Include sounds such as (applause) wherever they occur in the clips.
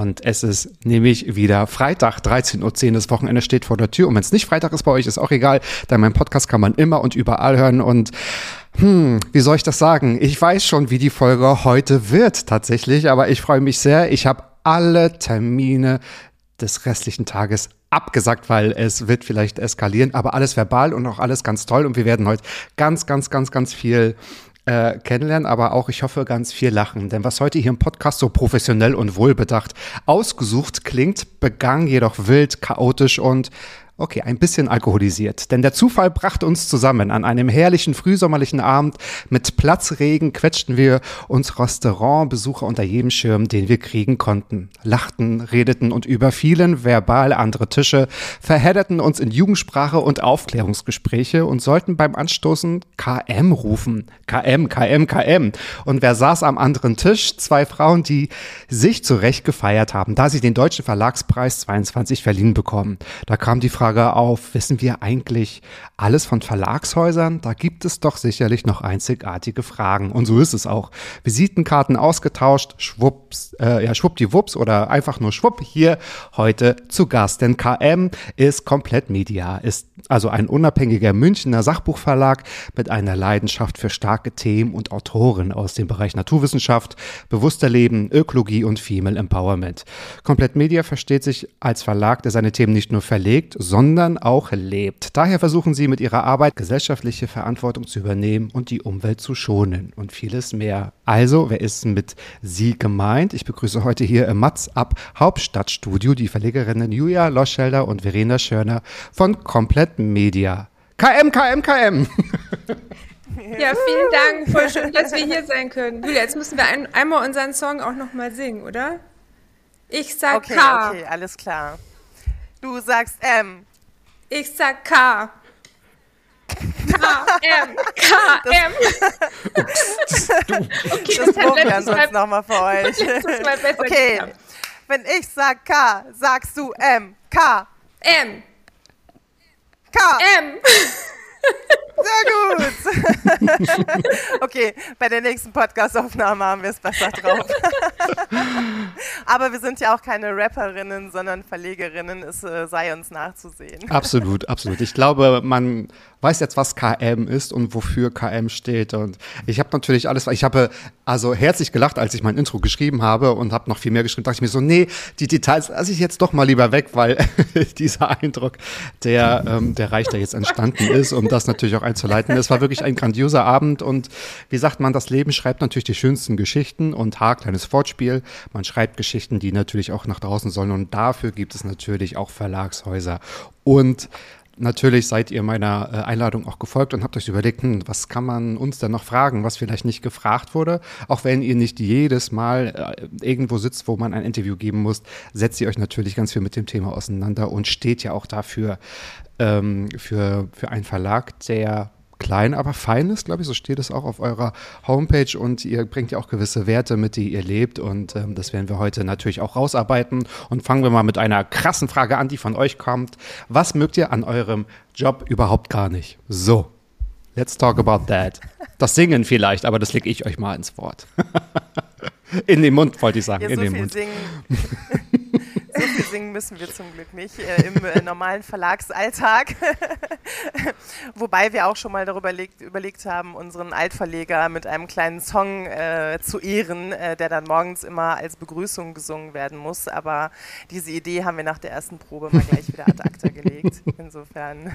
Und es ist nämlich wieder Freitag, 13.10 Uhr. Das Wochenende steht vor der Tür. Und wenn es nicht Freitag ist bei euch, ist auch egal. Denn mein Podcast kann man immer und überall hören. Und hm, wie soll ich das sagen? Ich weiß schon, wie die Folge heute wird tatsächlich. Aber ich freue mich sehr. Ich habe alle Termine des restlichen Tages abgesagt, weil es wird vielleicht eskalieren, aber alles verbal und auch alles ganz toll und wir werden heute ganz, ganz, ganz, ganz viel äh, kennenlernen, aber auch, ich hoffe, ganz viel lachen. Denn was heute hier im Podcast so professionell und wohlbedacht ausgesucht klingt, begangen jedoch wild, chaotisch und Okay, ein bisschen alkoholisiert. Denn der Zufall brachte uns zusammen. An einem herrlichen frühsommerlichen Abend mit Platzregen quetschten wir uns Restaurantbesucher unter jedem Schirm, den wir kriegen konnten. Lachten, redeten und überfielen verbal andere Tische, verhedderten uns in Jugendsprache und Aufklärungsgespräche und sollten beim Anstoßen KM rufen. KM, KM, KM. Und wer saß am anderen Tisch? Zwei Frauen, die sich zurecht gefeiert haben, da sie den Deutschen Verlagspreis 22 verliehen bekommen. Da kam die Frage auf, wissen wir eigentlich alles von Verlagshäusern? Da gibt es doch sicherlich noch einzigartige Fragen. Und so ist es auch. Visitenkarten ausgetauscht, schwupps, äh, ja, schwuppdiwupps oder einfach nur schwupp hier heute zu Gast. Denn KM ist komplett Media, ist also ein unabhängiger Münchner Sachbuchverlag mit einer Leidenschaft für starke Themen und Autoren aus dem Bereich Naturwissenschaft, bewusster Leben, Ökologie und Female Empowerment. Komplett Media versteht sich als Verlag, der seine Themen nicht nur verlegt, sondern auch lebt. Daher versuchen sie mit ihrer Arbeit gesellschaftliche Verantwortung zu übernehmen und die Umwelt zu schonen und vieles mehr. Also, wer ist mit sie gemeint? Ich begrüße heute hier im Matz ab Hauptstadtstudio die Verlegerinnen Julia Loschelder und Verena Schörner von Komplett Media. KM, KM, KM. Ja, vielen Dank. Voll schön, (laughs) dass wir hier sein können. Julia, jetzt müssen wir ein, einmal unseren Song auch nochmal singen, oder? Ich sag Okay, K. okay, alles klar. Du sagst M. Ich sag K. K, M, K, M. okay, Das probieren wir letztes sonst Mal, nochmal für euch. letztes Mal besser Okay, geklappt. wenn ich sag K, sagst du M. K. M, K. M. (laughs) Sehr gut. (laughs) okay, bei der nächsten Podcast-Aufnahme haben wir es besser drauf. (laughs) Aber wir sind ja auch keine Rapperinnen, sondern Verlegerinnen. Es äh, sei uns nachzusehen. Absolut, absolut. Ich glaube, man weiß jetzt, was KM ist und wofür KM steht. Und ich habe natürlich alles, ich habe also herzlich gelacht, als ich mein Intro geschrieben habe und habe noch viel mehr geschrieben. Dachte ich mir so, nee, die Details lasse ich jetzt doch mal lieber weg, weil (laughs) dieser Eindruck, der, ähm, der Reich, der jetzt entstanden ist, um das natürlich auch einzuleiten. Es war wirklich ein grandioser Abend und wie sagt man, das Leben schreibt natürlich die schönsten Geschichten und Haar, kleines Wortspiel. Man schreibt Geschichten, die natürlich auch nach draußen sollen und dafür gibt es natürlich auch Verlagshäuser. Und Natürlich seid ihr meiner äh, Einladung auch gefolgt und habt euch überlegt, hm, was kann man uns denn noch fragen, was vielleicht nicht gefragt wurde. Auch wenn ihr nicht jedes Mal äh, irgendwo sitzt, wo man ein Interview geben muss, setzt ihr euch natürlich ganz viel mit dem Thema auseinander und steht ja auch dafür, ähm, für, für einen Verlag, der klein, aber fein ist, glaube ich. So steht es auch auf eurer Homepage und ihr bringt ja auch gewisse Werte mit, die ihr lebt und ähm, das werden wir heute natürlich auch rausarbeiten und fangen wir mal mit einer krassen Frage an, die von euch kommt. Was mögt ihr an eurem Job überhaupt gar nicht? So, let's talk about that. Das Singen vielleicht, aber das lege ich euch mal ins Wort. (laughs) In den Mund, wollte ich sagen, Ja, in so, den viel Mund. singen, (laughs) so viel singen müssen wir zum Glück nicht äh, im äh, normalen Verlagsalltag. (laughs) Wobei wir auch schon mal darüber überlegt, überlegt haben, unseren Altverleger mit einem kleinen Song äh, zu ehren, äh, der dann morgens immer als Begrüßung gesungen werden muss. Aber diese Idee haben wir nach der ersten Probe mal gleich wieder ad acta gelegt. Insofern.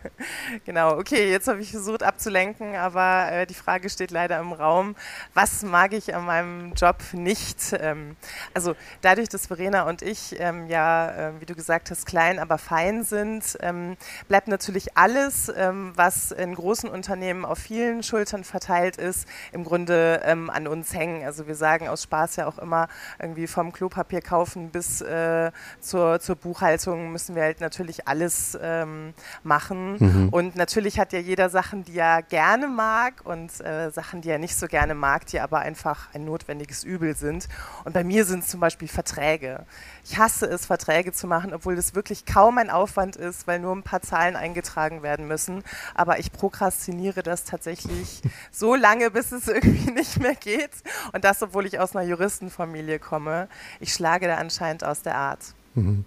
(laughs) genau, okay, jetzt habe ich versucht abzulenken, aber äh, die Frage steht leider im Raum. Was mag ich an meinem Job nicht? Ähm, also dadurch, dass Verena und ich ähm, ja, äh, wie du gesagt hast, klein, aber fein sind, ähm, bleibt natürlich alles, ähm, was in großen Unternehmen auf vielen Schultern verteilt ist, im Grunde ähm, an uns hängen. Also wir sagen aus Spaß ja auch immer, irgendwie vom Klopapier kaufen bis äh, zur, zur Buchhaltung müssen wir halt natürlich alles ähm, machen. Mhm. Und natürlich hat ja jeder Sachen, die er gerne mag und äh, Sachen, die er nicht so gerne mag, die aber einfach ein notwendiges Übel sind. Und bei mir sind es zum Beispiel Verträge. Ich hasse es, Verträge zu machen, obwohl das wirklich kaum ein Aufwand ist, weil nur ein paar Zahlen eingetragen werden müssen. Aber ich prokrastiniere das tatsächlich (laughs) so lange, bis es irgendwie nicht mehr geht. Und das, obwohl ich aus einer Juristenfamilie komme. Ich schlage da anscheinend aus der Art. Mhm.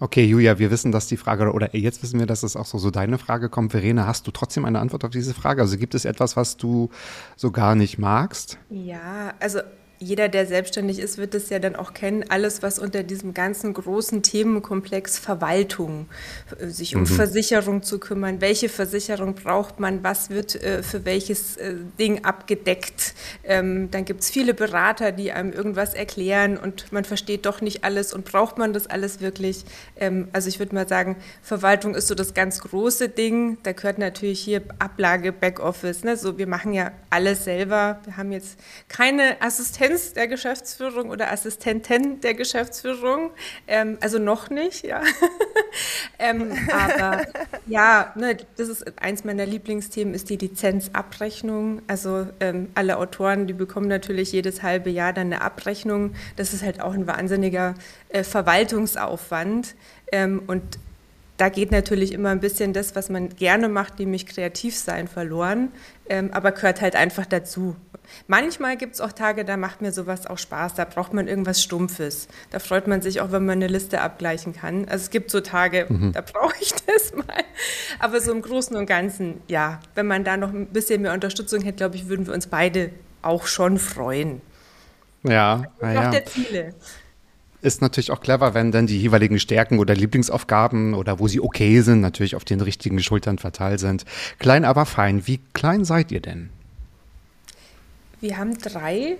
Okay, Julia, wir wissen, dass die Frage, oder jetzt wissen wir, dass es auch so, so deine Frage kommt. Verena, hast du trotzdem eine Antwort auf diese Frage? Also gibt es etwas, was du so gar nicht magst? Ja, also jeder, der selbstständig ist, wird es ja dann auch kennen, alles, was unter diesem ganzen großen Themenkomplex Verwaltung, äh, sich um mhm. Versicherung zu kümmern, welche Versicherung braucht man, was wird äh, für welches äh, Ding abgedeckt. Ähm, dann gibt es viele Berater, die einem irgendwas erklären und man versteht doch nicht alles und braucht man das alles wirklich. Ähm, also ich würde mal sagen, Verwaltung ist so das ganz große Ding. Da gehört natürlich hier Ablage, Backoffice. Ne? So, wir machen ja alles selber. Wir haben jetzt keine Assistenz Assistenz der Geschäftsführung oder Assistentin der Geschäftsführung. Ähm, also noch nicht, ja. (laughs) ähm, aber ja, ne, das ist eins meiner Lieblingsthemen, ist die Lizenzabrechnung. Also ähm, alle Autoren, die bekommen natürlich jedes halbe Jahr dann eine Abrechnung. Das ist halt auch ein wahnsinniger äh, Verwaltungsaufwand. Ähm, und da geht natürlich immer ein bisschen das, was man gerne macht, nämlich kreativ sein, verloren, ähm, aber gehört halt einfach dazu. Manchmal gibt es auch Tage, da macht mir sowas auch Spaß, da braucht man irgendwas Stumpfes. Da freut man sich auch, wenn man eine Liste abgleichen kann. Also es gibt so Tage, mhm. da brauche ich das mal. Aber so im Großen und Ganzen, ja, wenn man da noch ein bisschen mehr Unterstützung hätte, glaube ich, würden wir uns beide auch schon freuen. Ja, ja. Noch der Ziele ist natürlich auch clever, wenn dann die jeweiligen Stärken oder Lieblingsaufgaben oder wo sie okay sind, natürlich auf den richtigen Schultern verteilt sind. Klein, aber fein. Wie klein seid ihr denn? Wir haben drei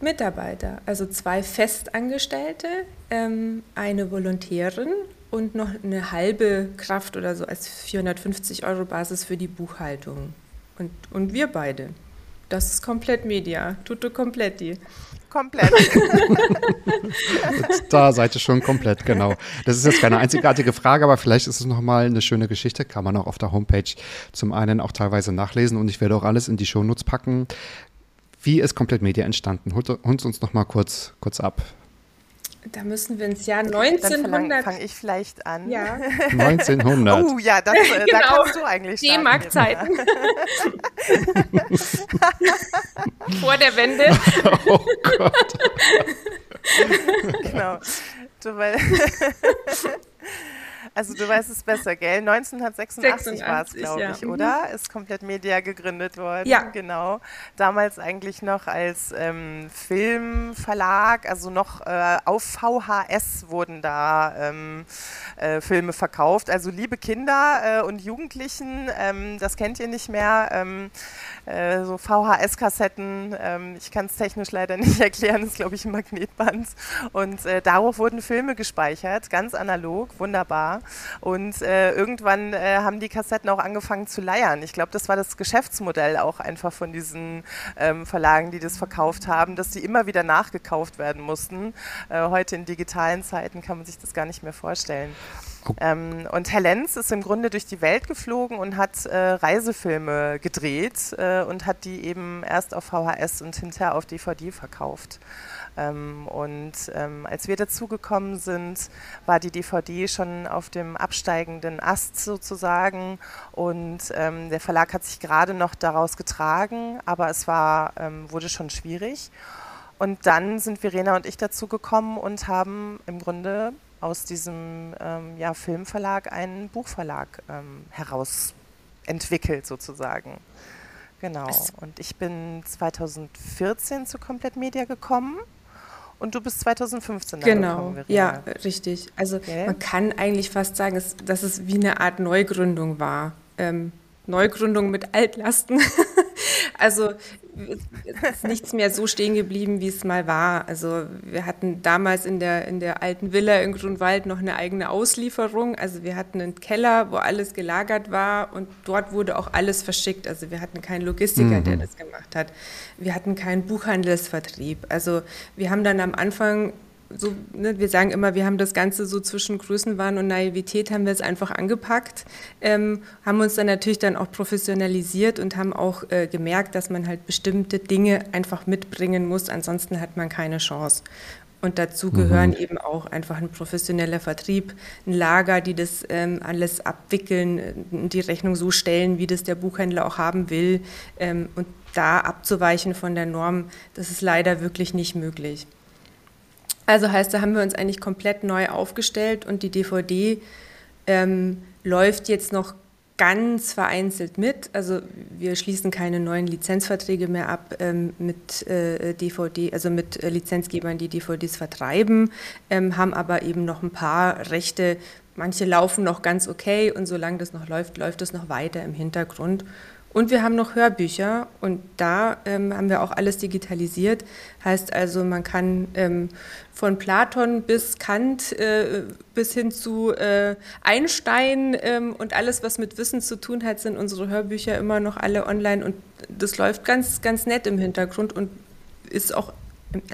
Mitarbeiter, also zwei Festangestellte, ähm, eine Volontärin und noch eine halbe Kraft oder so als 450 Euro Basis für die Buchhaltung. Und, und wir beide. Das ist komplett Media, tutto kompletti komplett. da seid ihr schon komplett, genau. Das ist jetzt keine einzigartige Frage, aber vielleicht ist es nochmal eine schöne Geschichte. Kann man auch auf der Homepage zum einen auch teilweise nachlesen und ich werde auch alles in die Shownotes packen. Wie ist Komplett Media entstanden? Holt uns noch mal kurz, kurz ab. Da müssen wir ins Jahr 1900. fange ich vielleicht an. Ja. (laughs) 1900. Oh ja, das, äh, genau. da kannst du eigentlich D-Mark-Zeiten. (laughs) Vor der Wende. (laughs) Oh Gott. genau. Du, weil also du weißt es besser, gell? 1986 war es, glaube ich, ja. oder? Mhm. Ist komplett Media gegründet worden. Ja. Genau. Damals eigentlich noch als ähm, Filmverlag, also noch äh, auf VHS wurden da ähm, äh, Filme verkauft. Also liebe Kinder äh, und Jugendlichen, ähm, das kennt ihr nicht mehr. Äh, so VHS-Kassetten, ähm, ich kann es technisch leider (laughs) nicht erklären, das ist glaube ich ein Magnetband. Und äh, darauf wurden Filme gespeichert, ganz analog, wunderbar. Und äh, irgendwann äh, haben die Kassetten auch angefangen zu leiern. Ich glaube, das war das Geschäftsmodell auch einfach von diesen ähm, Verlagen, die das verkauft haben, dass die immer wieder nachgekauft werden mussten. Äh, heute in digitalen Zeiten kann man sich das gar nicht mehr vorstellen. Ähm, und Herr Lenz ist im Grunde durch die Welt geflogen und hat äh, Reisefilme gedreht äh, und hat die eben erst auf VHS und hinterher auf DVD verkauft. Ähm, und ähm, als wir dazugekommen sind, war die DVD schon auf dem absteigenden Ast sozusagen und ähm, der Verlag hat sich gerade noch daraus getragen, aber es war, ähm, wurde schon schwierig. Und dann sind Verena und ich dazugekommen und haben im Grunde aus diesem ähm, ja, Filmverlag einen Buchverlag ähm, heraus entwickelt sozusagen. Genau. Und ich bin 2014 zu Komplett Media gekommen. Und du bist 2015 da genau, gekommen, ja, richtig. Also okay. man kann eigentlich fast sagen, dass es wie eine Art Neugründung war. Ähm, Neugründung mit Altlasten. (laughs) also ist nichts mehr so stehen geblieben, wie es mal war. Also wir hatten damals in der, in der alten Villa in Grunwald noch eine eigene Auslieferung. Also wir hatten einen Keller, wo alles gelagert war und dort wurde auch alles verschickt. Also wir hatten keinen Logistiker, mhm. der das gemacht hat. Wir hatten keinen Buchhandelsvertrieb. Also wir haben dann am Anfang so, ne, wir sagen immer, wir haben das Ganze so zwischen Größenwahn und Naivität haben wir es einfach angepackt, ähm, haben uns dann natürlich dann auch professionalisiert und haben auch äh, gemerkt, dass man halt bestimmte Dinge einfach mitbringen muss, ansonsten hat man keine Chance. Und dazu gehören mhm. eben auch einfach ein professioneller Vertrieb, ein Lager, die das ähm, alles abwickeln, äh, die Rechnung so stellen, wie das der Buchhändler auch haben will. Ähm, und da abzuweichen von der Norm, das ist leider wirklich nicht möglich. Also heißt, da haben wir uns eigentlich komplett neu aufgestellt und die DVD ähm, läuft jetzt noch ganz vereinzelt mit. Also wir schließen keine neuen Lizenzverträge mehr ab ähm, mit äh, DVD, also mit äh, Lizenzgebern, die DVDs vertreiben, ähm, haben aber eben noch ein paar Rechte. Manche laufen noch ganz okay und solange das noch läuft, läuft es noch weiter im Hintergrund. Und wir haben noch Hörbücher und da ähm, haben wir auch alles digitalisiert. Heißt also, man kann ähm, von Platon bis Kant äh, bis hin zu äh, Einstein ähm, und alles, was mit Wissen zu tun hat, sind unsere Hörbücher immer noch alle online und das läuft ganz, ganz nett im Hintergrund und ist auch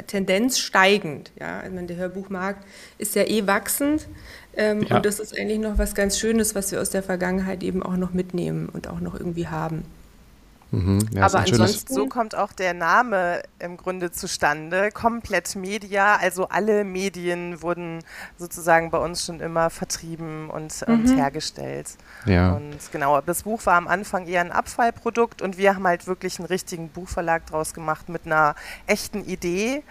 Tendenz steigend. Ja, also der Hörbuchmarkt ist ja eh wachsend. Ähm, ja. Und das ist eigentlich noch was ganz Schönes, was wir aus der Vergangenheit eben auch noch mitnehmen und auch noch irgendwie haben. Mhm. Ja, Aber ansonsten, so kommt auch der Name im Grunde zustande. Komplett Media, also alle Medien wurden sozusagen bei uns schon immer vertrieben und, mhm. und hergestellt. Ja. Und genau, das Buch war am Anfang eher ein Abfallprodukt und wir haben halt wirklich einen richtigen Buchverlag draus gemacht mit einer echten Idee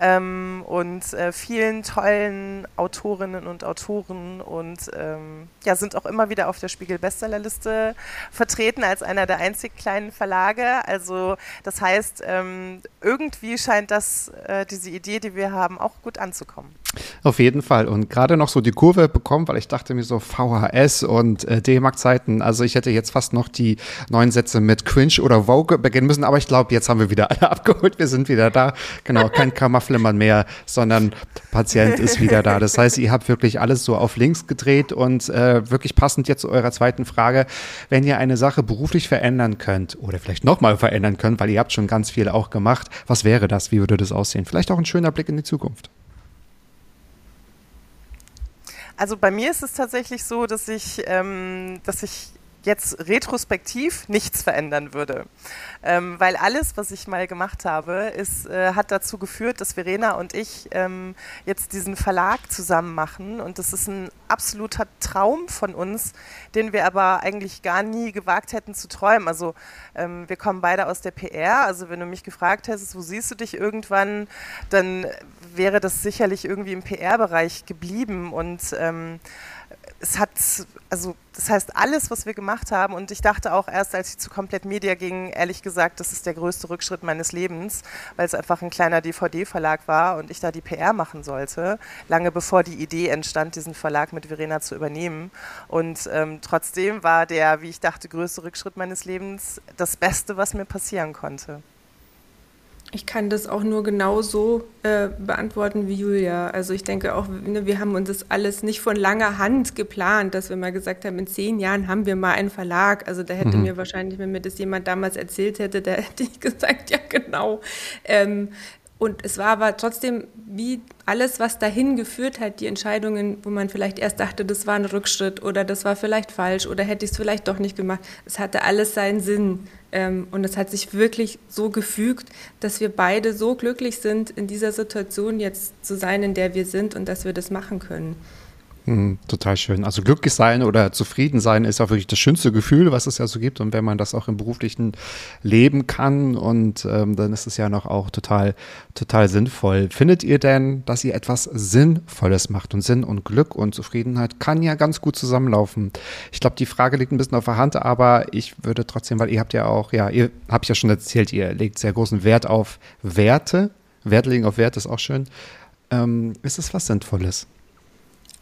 ähm, und äh, vielen tollen Autorinnen und Autoren und ähm, ja, sind auch immer wieder auf der Spiegel Bestsellerliste vertreten als einer der einzig kleinen Verlage. Also das heißt, ähm, irgendwie scheint das, äh, diese Idee, die wir haben, auch gut anzukommen. Auf jeden Fall. Und gerade noch so die Kurve bekommen, weil ich dachte mir so VHS und äh, D-Mark-Zeiten. Also ich hätte jetzt fast noch die neuen Sätze mit Cringe oder Vogue beginnen müssen, aber ich glaube, jetzt haben wir wieder alle (laughs) abgeholt. Wir sind wieder da. Genau, kein Kammerflimmern mehr, sondern Patient ist wieder da. Das heißt, ihr habt wirklich alles so auf links gedreht und äh, wirklich passend jetzt zu eurer zweiten Frage. Wenn ihr eine Sache beruflich verändern könnt oder vielleicht nochmal verändern könnt, weil ihr habt schon ganz viel auch gemacht, was wäre das? Wie würde das aussehen? Vielleicht auch ein schöner Blick in die Zukunft. Also bei mir ist es tatsächlich so, dass ich, ähm, dass ich jetzt retrospektiv nichts verändern würde. Ähm, weil alles, was ich mal gemacht habe, ist, äh, hat dazu geführt, dass Verena und ich ähm, jetzt diesen Verlag zusammen machen. Und das ist ein absoluter Traum von uns, den wir aber eigentlich gar nie gewagt hätten zu träumen. Also ähm, wir kommen beide aus der PR. Also wenn du mich gefragt hättest, wo siehst du dich irgendwann, dann wäre das sicherlich irgendwie im PR-Bereich geblieben. Und ähm, es hat, also das heißt, alles, was wir gemacht haben, und ich dachte auch erst, als ich zu Komplett Media ging, ehrlich gesagt, das ist der größte Rückschritt meines Lebens, weil es einfach ein kleiner DVD-Verlag war und ich da die PR machen sollte, lange bevor die Idee entstand, diesen Verlag mit Verena zu übernehmen. Und ähm, trotzdem war der, wie ich dachte, größte Rückschritt meines Lebens das Beste, was mir passieren konnte. Ich kann das auch nur genauso äh, beantworten wie Julia. Also ich denke auch, ne, wir haben uns das alles nicht von langer Hand geplant, dass wir mal gesagt haben, in zehn Jahren haben wir mal einen Verlag. Also da hätte mhm. mir wahrscheinlich, wenn mir das jemand damals erzählt hätte, da (laughs) hätte ich gesagt, ja genau. Ähm, und es war aber trotzdem wie alles, was dahin geführt hat, die Entscheidungen, wo man vielleicht erst dachte, das war ein Rückschritt oder das war vielleicht falsch oder hätte ich es vielleicht doch nicht gemacht. Es hatte alles seinen Sinn. Ähm, und es hat sich wirklich so gefügt, dass wir beide so glücklich sind, in dieser Situation jetzt zu sein, in der wir sind und dass wir das machen können. Hm, total schön. Also glücklich sein oder zufrieden sein ist auch wirklich das schönste Gefühl, was es ja so gibt. Und wenn man das auch im beruflichen Leben kann und ähm, dann ist es ja noch auch total, total sinnvoll. Findet ihr denn, dass ihr etwas Sinnvolles macht? Und Sinn und Glück und Zufriedenheit kann ja ganz gut zusammenlaufen. Ich glaube, die Frage liegt ein bisschen auf der Hand, aber ich würde trotzdem, weil ihr habt ja auch, ja, ihr habt ja schon erzählt, ihr legt sehr großen Wert auf Werte. Wert legen auf Wert ist auch schön. Ähm, ist es was Sinnvolles?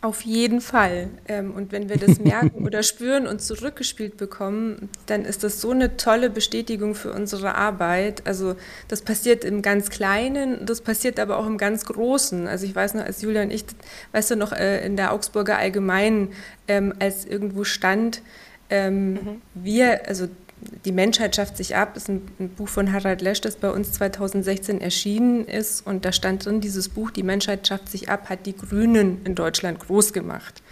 Auf jeden Fall. Ähm, und wenn wir das (laughs) merken oder spüren und zurückgespielt bekommen, dann ist das so eine tolle Bestätigung für unsere Arbeit. Also das passiert im ganz Kleinen, das passiert aber auch im ganz Großen. Also ich weiß noch, als Julia und ich, weißt du noch, äh, in der Augsburger Allgemeinen, ähm, als irgendwo stand, ähm, mhm. wir, also die Menschheit schafft sich ab, ist ein, ein, Buch von Harald Lesch, das bei uns 2016 erschienen ist. Und da stand drin, dieses Buch, Die Menschheit schafft sich ab, hat die Grünen in Deutschland groß gemacht.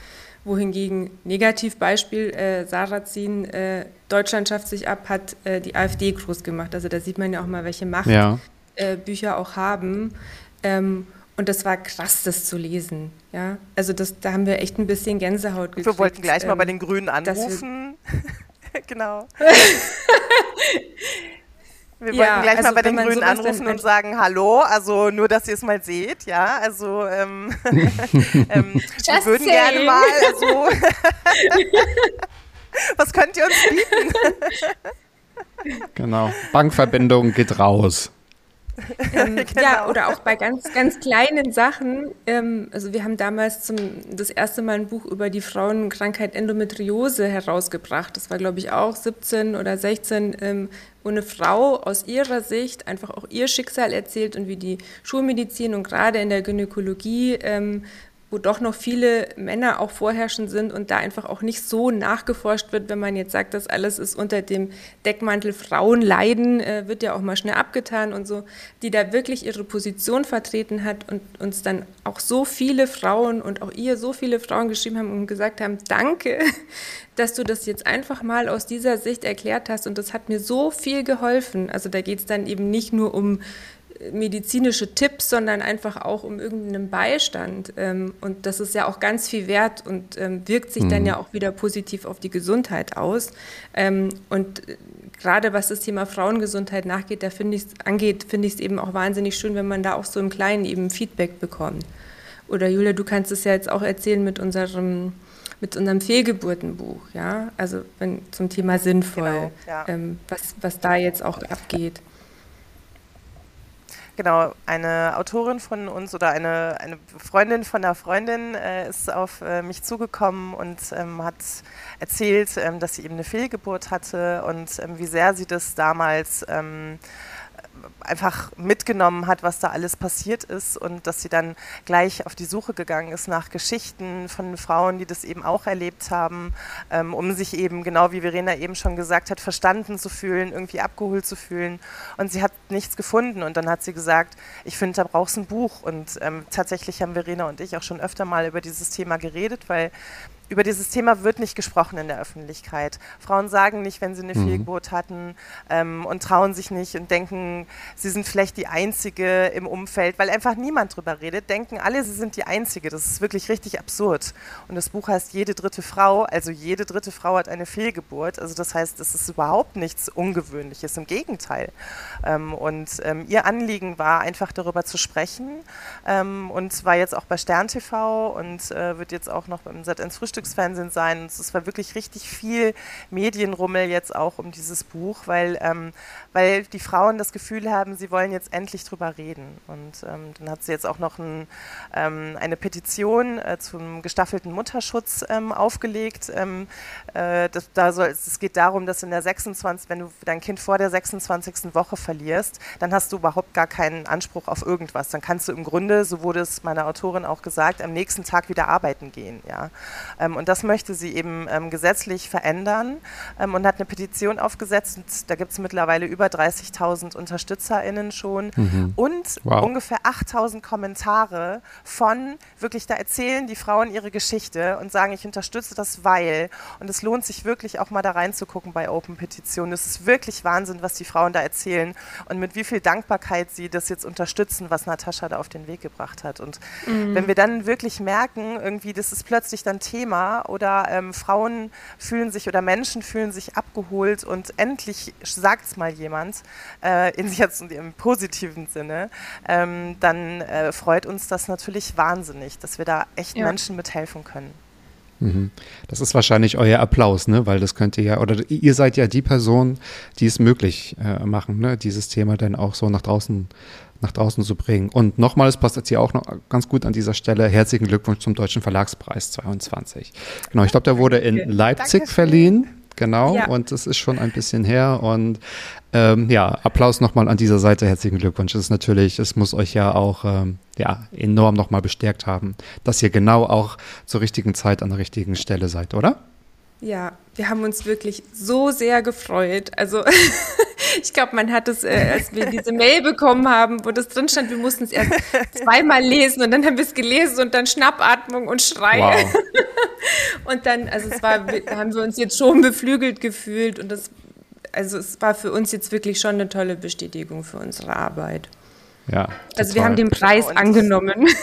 Wohingegen Negativbeispiel äh, Sarrazin, äh, Deutschland schafft sich ab, hat äh, die AfD groß gemacht. Also da sieht man ja auch mal, welche Macht ja. Äh, Bücher auch haben. Ähm, und das war krass, das zu lesen. Ja? Also das, da haben wir echt ein bisschen Gänsehaut gekriegt. Wir wollten gleich ähm, mal bei den Grünen anrufen. (laughs) (laughs) genau. (laughs) Wir ja, wollten gleich also mal bei den Grünen anrufen und sagen Hallo, also nur, dass ihr es mal seht, ja, also ähm, (laughs) ähm, wir würden saying. gerne mal, also was könnt ihr uns bieten? genau, Bankverbindung geht raus. (laughs) Ähm, genau. Ja, oder auch bei ganz, ganz kleinen Sachen. Ähm, also wir haben damals zum, das erste Mal ein Buch über die Frauenkrankheit Endometriose herausgebracht. Das war, glaube ich, auch 17 oder 16, ähm, wo eine Frau aus ihrer Sicht einfach auch ihr Schicksal erzählt und wie die Schulmedizin und gerade in der Gynäkologie ähm, wo doch noch viele Männer auch vorherrschend sind und da einfach auch nicht so nachgeforscht wird, wenn man jetzt sagt, das alles ist unter dem Deckmantel Frauenleiden, äh, wird ja auch mal schnell abgetan und so, die da wirklich ihre Position vertreten hat und uns dann auch so viele Frauen und auch ihr so viele Frauen geschrieben haben und gesagt haben, danke, (laughs) dass du das jetzt einfach mal aus dieser Sicht erklärt hast und das hat mir so viel geholfen. Also da geht es dann eben nicht nur um medizinische Tipps, sondern einfach auch um irgendeinen Beistand. Ähm, und das ist ja auch ganz viel wert und ähm, wirkt sich mhm. dann ja auch wieder positiv auf die Gesundheit aus. Ähm, und äh, gerade was das Thema Frauengesundheit nachgeht, da finde ich angeht, finde ich es eben auch wahnsinnig schön, wenn man da auch so im Kleinen eben Feedback bekommt. Oder Julia, du kannst es ja jetzt auch erzählen mit unserem mit unserem Fehlgeburtenbuch, ja, also wenn, zum Thema sinnvoll, genau, ja. ähm, was, was da jetzt auch abgeht. Genau, eine Autorin von uns oder eine, eine Freundin von einer Freundin äh, ist auf äh, mich zugekommen und ähm, hat erzählt, ähm, dass sie eben eine Fehlgeburt hatte und ähm, wie sehr sie das damals ähm, einfach mitgenommen hat, was da alles passiert ist und dass sie dann gleich auf die Suche gegangen ist nach Geschichten von Frauen, die das eben auch erlebt haben, ähm, um sich eben, genau wie Verena eben schon gesagt hat, verstanden zu fühlen, irgendwie abgeholt zu fühlen. Und sie hat nichts gefunden und dann hat sie gesagt, ich finde, da brauchst du ein Buch. Und ähm, tatsächlich haben Verena und ich auch schon öfter mal über dieses Thema geredet, weil über dieses Thema wird nicht gesprochen in der Öffentlichkeit. Frauen sagen nicht, wenn sie eine mhm. Fehlgeburt hatten ähm, und trauen sich nicht und denken, sie sind vielleicht die Einzige im Umfeld, weil einfach niemand drüber redet, denken alle, sie sind die Einzige. Das ist wirklich richtig absurd. Und das Buch heißt Jede dritte Frau, also jede dritte Frau hat eine Fehlgeburt. Also das heißt, es ist überhaupt nichts Ungewöhnliches, im Gegenteil. Ähm, und ähm, ihr Anliegen war einfach darüber zu sprechen ähm, und war jetzt auch bei Stern TV und äh, wird jetzt auch noch beim Sat1 Frühstück Frühstücksfernsehen sein. Es war wirklich richtig viel Medienrummel jetzt auch um dieses Buch, weil, ähm, weil die Frauen das Gefühl haben, sie wollen jetzt endlich drüber reden. Und ähm, dann hat sie jetzt auch noch ein, ähm, eine Petition äh, zum gestaffelten Mutterschutz ähm, aufgelegt. Ähm, äh, das, da soll, es geht darum, dass in der 26, wenn du dein Kind vor der 26. Woche verlierst, dann hast du überhaupt gar keinen Anspruch auf irgendwas. Dann kannst du im Grunde, so wurde es meiner Autorin auch gesagt, am nächsten Tag wieder arbeiten gehen. Ja? Ähm, und das möchte sie eben ähm, gesetzlich verändern und hat eine Petition aufgesetzt. Und da gibt es mittlerweile über 30.000 UnterstützerInnen schon Mhm. und Wow. ungefähr 8.000 Kommentare von wirklich, da erzählen die Frauen ihre Geschichte und sagen, ich unterstütze das, weil. Und es lohnt sich wirklich auch mal da reinzugucken bei Open Petition. Es ist wirklich Wahnsinn, was die Frauen da erzählen und mit wie viel Dankbarkeit sie das jetzt unterstützen, was Natascha da auf den Weg gebracht hat. Und wenn wir dann wirklich merken, irgendwie, das ist plötzlich dann Thema oder ähm, Frauen fühlen sich oder Menschen fühlen sich abgeholt und endlich sagt es mal jemand, äh, in jetzt im positiven Sinne, ähm, dann äh, freut uns das natürlich wahnsinnig, dass wir da echt Ja. Menschen mithelfen können. Mhm. Das ist wahrscheinlich euer Applaus, ne? Weil das könnt ihr ja, oder ihr seid ja die Person, die es möglich äh, machen, ne? Dieses Thema dann auch so nach draußen, nach draußen zu bringen. Und nochmal, es passt jetzt hier auch noch ganz gut an dieser Stelle. Herzlichen Glückwunsch zum Deutschen Verlagspreis 22. Genau, ich glaube, der wurde in. Leipzig Dankeschön. verliehen. Genau, Ja. und es ist schon ein bisschen her. Und ähm, ja, Applaus nochmal an dieser Seite. Herzlichen Glückwunsch. Es ist natürlich, es muss euch ja auch ähm, ja, enorm nochmal bestärkt haben, dass ihr genau auch zur richtigen Zeit an der richtigen Stelle seid, oder? Ja, wir haben uns wirklich so sehr gefreut. Also (laughs) ich glaube, man hat es, äh, als wir diese (laughs) Mail bekommen haben, wo das drin stand, wir mussten es erst (laughs) zweimal lesen und dann haben wir es gelesen und dann Schnappatmung und Schrei. Wow. Und dann, also es war, haben wir uns jetzt schon beflügelt gefühlt und das, also es war für uns jetzt wirklich schon eine tolle Bestätigung für unsere Arbeit. Ja. Also wir total. haben den Preis Und- angenommen. (laughs)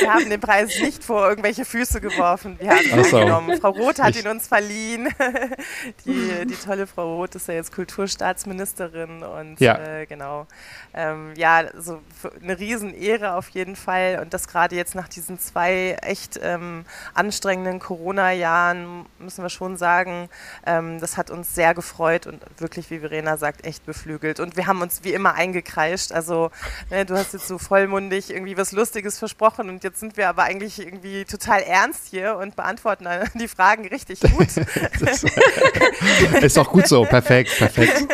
Wir haben den Preis nicht vor irgendwelche Füße geworfen. Wir haben ihn so. angenommen. Frau Roth hat Ich- ihn uns verliehen. (laughs) Die, die tolle Frau Roth ist ja jetzt Kulturstaatsministerin und Ja. äh, genau. Ähm, ja, so für- eine Riesenehre auf jeden Fall. Und das gerade jetzt nach diesen zwei echt ähm, anstrengenden Corona-Jahren, müssen wir schon sagen, ähm, das hat uns sehr gefreut und wirklich, wie Verena sagt, echt beflügelt. Und wir haben uns wie immer eingekreischt. Also ne, du hast jetzt so vollmundig irgendwie was Lustiges versprochen und jetzt sind wir aber eigentlich irgendwie total ernst hier und beantworten die Fragen richtig gut. (laughs) Das ist auch gut so. Perfekt, perfekt.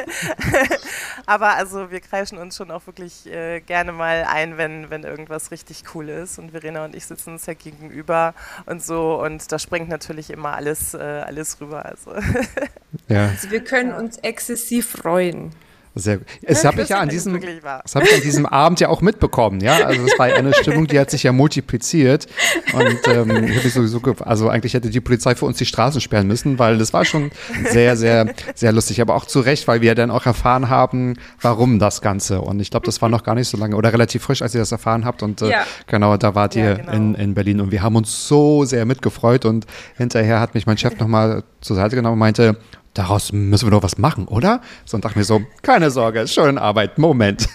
(laughs) aber also wir kreischen uns schon auch wirklich äh, gerne mal ein, wenn, wenn irgendwas richtig cool ist. Und Verena und ich sitzen uns ja gegenüber und so und da springt natürlich immer alles, äh, alles rüber. Also (laughs) Ja, Also wir können uns exzessiv freuen. Sehr gut. Es habe ich ja an diesem, das habe ich an diesem Abend ja auch mitbekommen, ja. Also es war eine Stimmung, die hat sich ja multipliziert. Und ähm, ich habe mich sowieso, also eigentlich hätte die Polizei für uns die Straßen sperren müssen, weil das war schon sehr, sehr, sehr lustig. Aber auch zu Recht, weil wir dann auch erfahren haben, warum das Ganze. Und ich glaube, das war noch gar nicht so lange oder relativ frisch, als ihr das erfahren habt. Und äh, Ja. genau, da wart Ja, ihr genau. in, in Berlin und wir haben uns so sehr mitgefreut. Und hinterher hat mich mein Chef nochmal zur Seite genommen und meinte, daraus müssen wir doch was machen, oder? So und dachte mir so, keine Sorge, in Arbeit, Moment.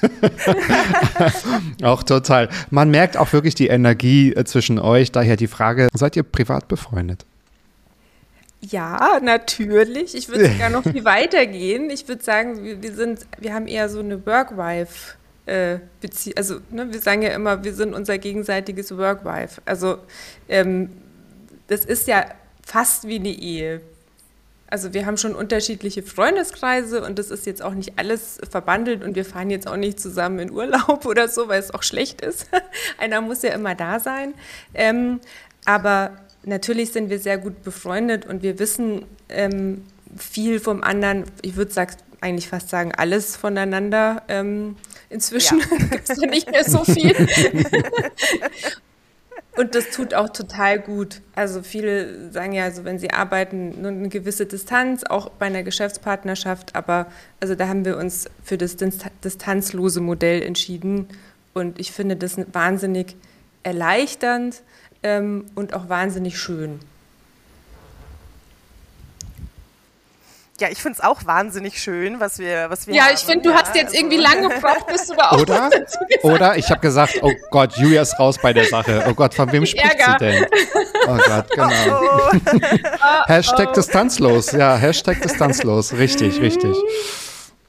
(laughs) auch total. Man merkt auch wirklich die Energie äh, zwischen euch. Daher die Frage, seid ihr privat befreundet? Ja, natürlich. Ich würde sogar noch viel weiter gehen. Ich würde sagen, wir, wir sind, wir haben eher so eine Work-Wife. Äh, Bezie also ne, wir sagen ja immer, wir sind unser gegenseitiges Work-Wife. Also ähm, das ist ja fast wie eine Ehe. Also wir haben schon unterschiedliche Freundeskreise und das ist jetzt auch nicht alles verbandelt und wir fahren jetzt auch nicht zusammen in Urlaub (laughs) oder so, weil es auch schlecht ist. (laughs) Einer muss ja immer da sein. Ähm, aber natürlich sind wir sehr gut befreundet und wir wissen ähm, viel vom anderen. Ich würde eigentlich fast sagen, alles voneinander. Ähm, inzwischen Ja. (laughs) gibt es da nicht mehr so viel. Und das tut auch total gut. Also viele sagen ja, also wenn sie arbeiten, nur eine gewisse Distanz, auch bei einer Geschäftspartnerschaft. Aber also da haben wir uns für das Dist- distanzlose Modell entschieden. Und ich finde das wahnsinnig erleichternd ähm, und auch wahnsinnig schön. Ja, ich finde es auch wahnsinnig schön, was wir, was wir Ja, haben. ich finde, du Ja, hast jetzt also- irgendwie lange gebraucht, bis du da auch Oder? (laughs) was dazu gesagt Oder ich habe gesagt, oh Gott, Julia ist raus bei der Sache. Oh Gott, von wem spricht Ärger. sie denn? Oh Gott, (laughs) genau. Oh, (laughs) Hashtag distanzlos, ja, Hashtag distanzlos. Richtig, richtig.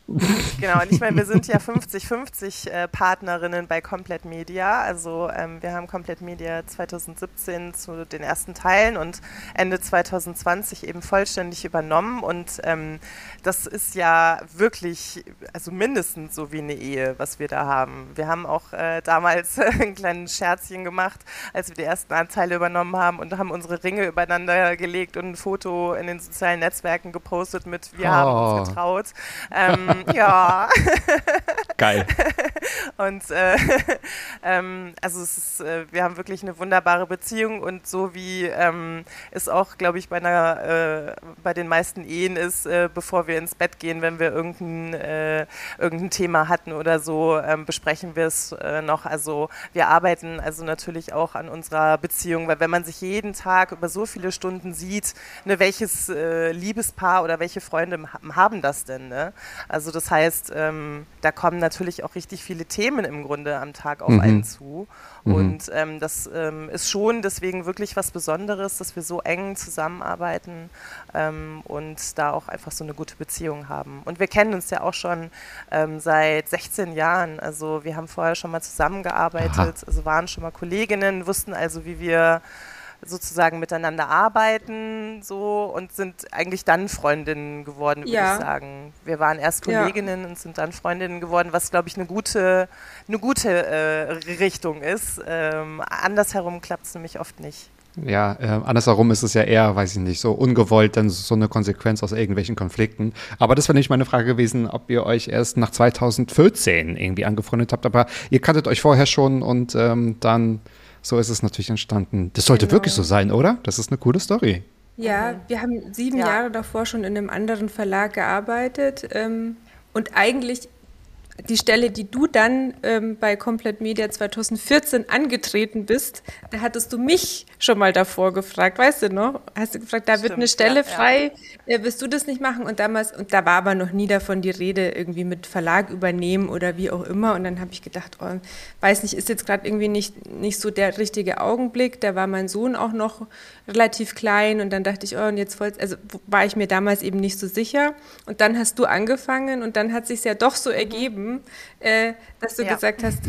(laughs) Genau, und ich meine, wir sind ja 50-50 äh, Partnerinnen bei Komplett Media. Also ähm, wir haben Komplett Media 2017 zu den ersten Teilen und Ende 2020 eben vollständig übernommen. Und ähm, das ist ja wirklich, also mindestens so wie eine Ehe, was wir da haben. Wir haben auch äh, damals (laughs) ein kleines Scherzchen gemacht, als wir die ersten Anteile übernommen haben und haben unsere Ringe übereinander gelegt und ein Foto in den sozialen Netzwerken gepostet mit Wir oh. haben uns oh. getraut. Ähm, ja. (laughs) Geil. und äh, (laughs) ähm, also es ist, äh, wir haben wirklich eine wunderbare Beziehung und so wie ähm, es auch, glaube ich, bei einer, äh, bei den meisten Ehen ist, äh, bevor wir ins Bett gehen, wenn wir irgendein, äh, irgendein Thema hatten oder so, ähm, besprechen wir es äh, noch. Also wir arbeiten also natürlich auch an unserer Beziehung, weil wenn man sich jeden Tag über so viele Stunden sieht, ne, welches Liebespaar oder welche Freunde haben das denn? Ne? Also das heißt, ähm, da kommen natürlich auch richtig viele Themen im Grunde am Tag auf mhm. einen zu. Mhm. Und ähm, das ähm, ist schon deswegen wirklich was Besonderes, dass wir so eng zusammenarbeiten ähm, und da auch einfach so eine gute Beziehung haben. Und wir kennen uns ja auch schon ähm, seit 16 Jahren. Also wir haben vorher schon mal zusammengearbeitet, Aha. also waren schon mal Kolleginnen, wussten also, wie wir sozusagen miteinander arbeiten so und sind eigentlich dann Freundinnen geworden, würde ja. ich sagen. Wir waren erst Kolleginnen ja. und sind dann Freundinnen geworden, was glaube ich eine gute, eine gute äh, Richtung ist. Ähm, andersherum klappt es nämlich oft nicht. Ja, äh, andersherum ist es ja eher, weiß ich nicht, so ungewollt, dann so eine Konsequenz aus irgendwelchen Konflikten. Aber das wäre nicht meine Frage gewesen, ob ihr euch erst nach 2014 irgendwie angefreundet habt. Aber ihr kanntet euch vorher schon und ähm, dann so ist es natürlich entstanden. Das sollte genau. wirklich so sein, oder? Das ist eine coole Story. Ja, wir haben sieben ja. Jahre davor schon in einem anderen Verlag gearbeitet ähm, und eigentlich die Stelle, die du dann ähm, bei Komplett Media 2014 angetreten bist, da hattest du mich schon mal davor gefragt, weißt du noch? Hast du gefragt, da Stimmt, wird eine Stelle ja, frei, ja. Äh, wirst du das nicht machen? Und damals, und da war aber noch nie davon die Rede, irgendwie mit Verlag übernehmen oder wie auch immer. Und dann habe ich gedacht, oh, weiß nicht, ist jetzt gerade irgendwie nicht, nicht so der richtige Augenblick. Da war mein Sohn auch noch relativ klein und dann dachte ich, oh, und jetzt voll, also war ich mir damals eben nicht so sicher. Und dann hast du angefangen und dann hat sich ja doch so ergeben, äh, dass du ja. gesagt hast,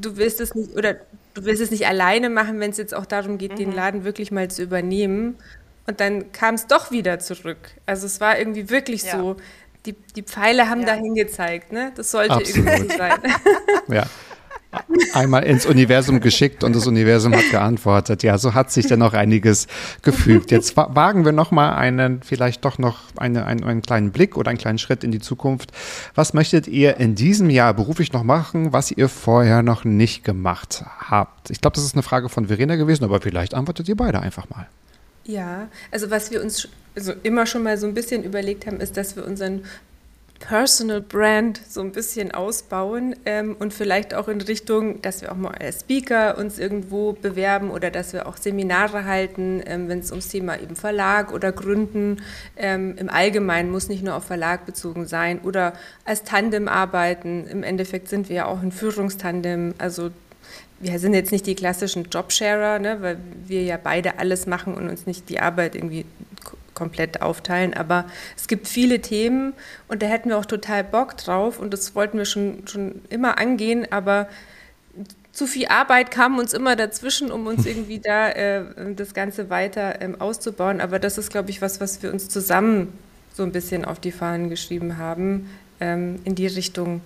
du willst es nicht oder du willst es nicht alleine machen, wenn es jetzt auch darum geht, mhm. den Laden wirklich mal zu übernehmen. Und dann kam es doch wieder zurück. Also es war irgendwie wirklich ja. so, die, die Pfeile haben ja. dahin gezeigt, ne? Das sollte Absolut. irgendwie sein. ja (laughs) einmal ins Universum geschickt und das Universum hat geantwortet. Ja, so hat sich dann noch einiges gefügt. Jetzt wagen wir noch mal einen, vielleicht doch noch eine, einen, einen kleinen Blick oder einen kleinen Schritt in die Zukunft. Was möchtet ihr in diesem Jahr beruflich noch machen, was ihr vorher noch nicht gemacht habt? Ich glaube, das ist eine Frage von Verena gewesen, aber vielleicht antwortet ihr beide einfach mal. Ja, also was wir uns also immer schon mal so ein bisschen überlegt haben, ist, dass wir unseren Personal Brand so ein bisschen ausbauen ähm, und vielleicht auch in Richtung, dass wir auch mal als Speaker uns irgendwo bewerben oder dass wir auch Seminare halten, ähm, wenn es ums Thema eben Verlag oder Gründen ähm, im Allgemeinen muss nicht nur auf Verlag bezogen sein oder als Tandem arbeiten. Im Endeffekt sind wir ja auch ein Führungstandem, also wir sind jetzt nicht die klassischen Jobsharer, ne, weil wir ja beide alles machen und uns nicht die Arbeit irgendwie komplett aufteilen. Aber es gibt viele Themen und da hätten wir auch total Bock drauf und das wollten wir schon, schon immer angehen, aber zu viel Arbeit kam uns immer dazwischen, um uns (laughs) irgendwie da äh, das Ganze weiter ähm, auszubauen. Aber das ist, glaube ich, was, was wir uns zusammen so ein bisschen auf die Fahnen geschrieben haben, ähm, in die Richtung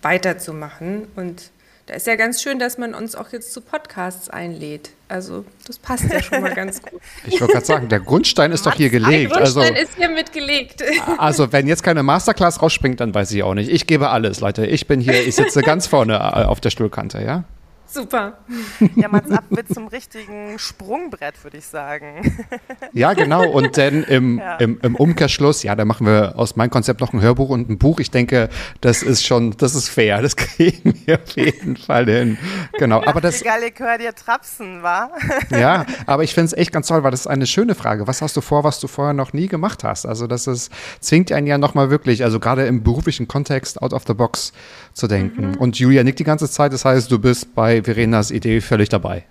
weiterzumachen. Und da ist ja ganz schön, dass man uns auch jetzt zu Podcasts einlädt. Also das passt ja schon mal ganz gut. (laughs) Ich wollte gerade sagen, der Grundstein ist doch hier gelegt. Der Grundstein also, ist hier mitgelegt. (laughs) Also wenn jetzt keine Masterclass rausspringt, dann weiß ich auch nicht. Ich gebe alles, Leute. Ich bin hier, ich sitze ganz vorne äh, auf der Stuhlkante, ja? Super. (laughs) Ja, Mats ab wird zum richtigen Sprungbrett, würde ich sagen. (laughs) Ja, genau. Und dann im, ja. im, im, Umkehrschluss, ja, da machen wir aus meinem Konzept noch ein Hörbuch und ein Buch. Ich denke, das ist schon, das ist fair. Das (laughs) kriegen wir auf jeden Fall hin. Genau. aber das. Egal, ich höre dir trapsen, wa? Ja, aber ich finde es echt ganz toll, weil das ist eine schöne Frage. Was hast du vor, was du vorher noch nie gemacht hast? Also, das ist, zwingt einen ja nochmal wirklich, also gerade im beruflichen Kontext, out of the box zu denken. Mhm. Und Julia nickt die ganze Zeit. Das heißt, du bist bei Verenas Idee völlig dabei.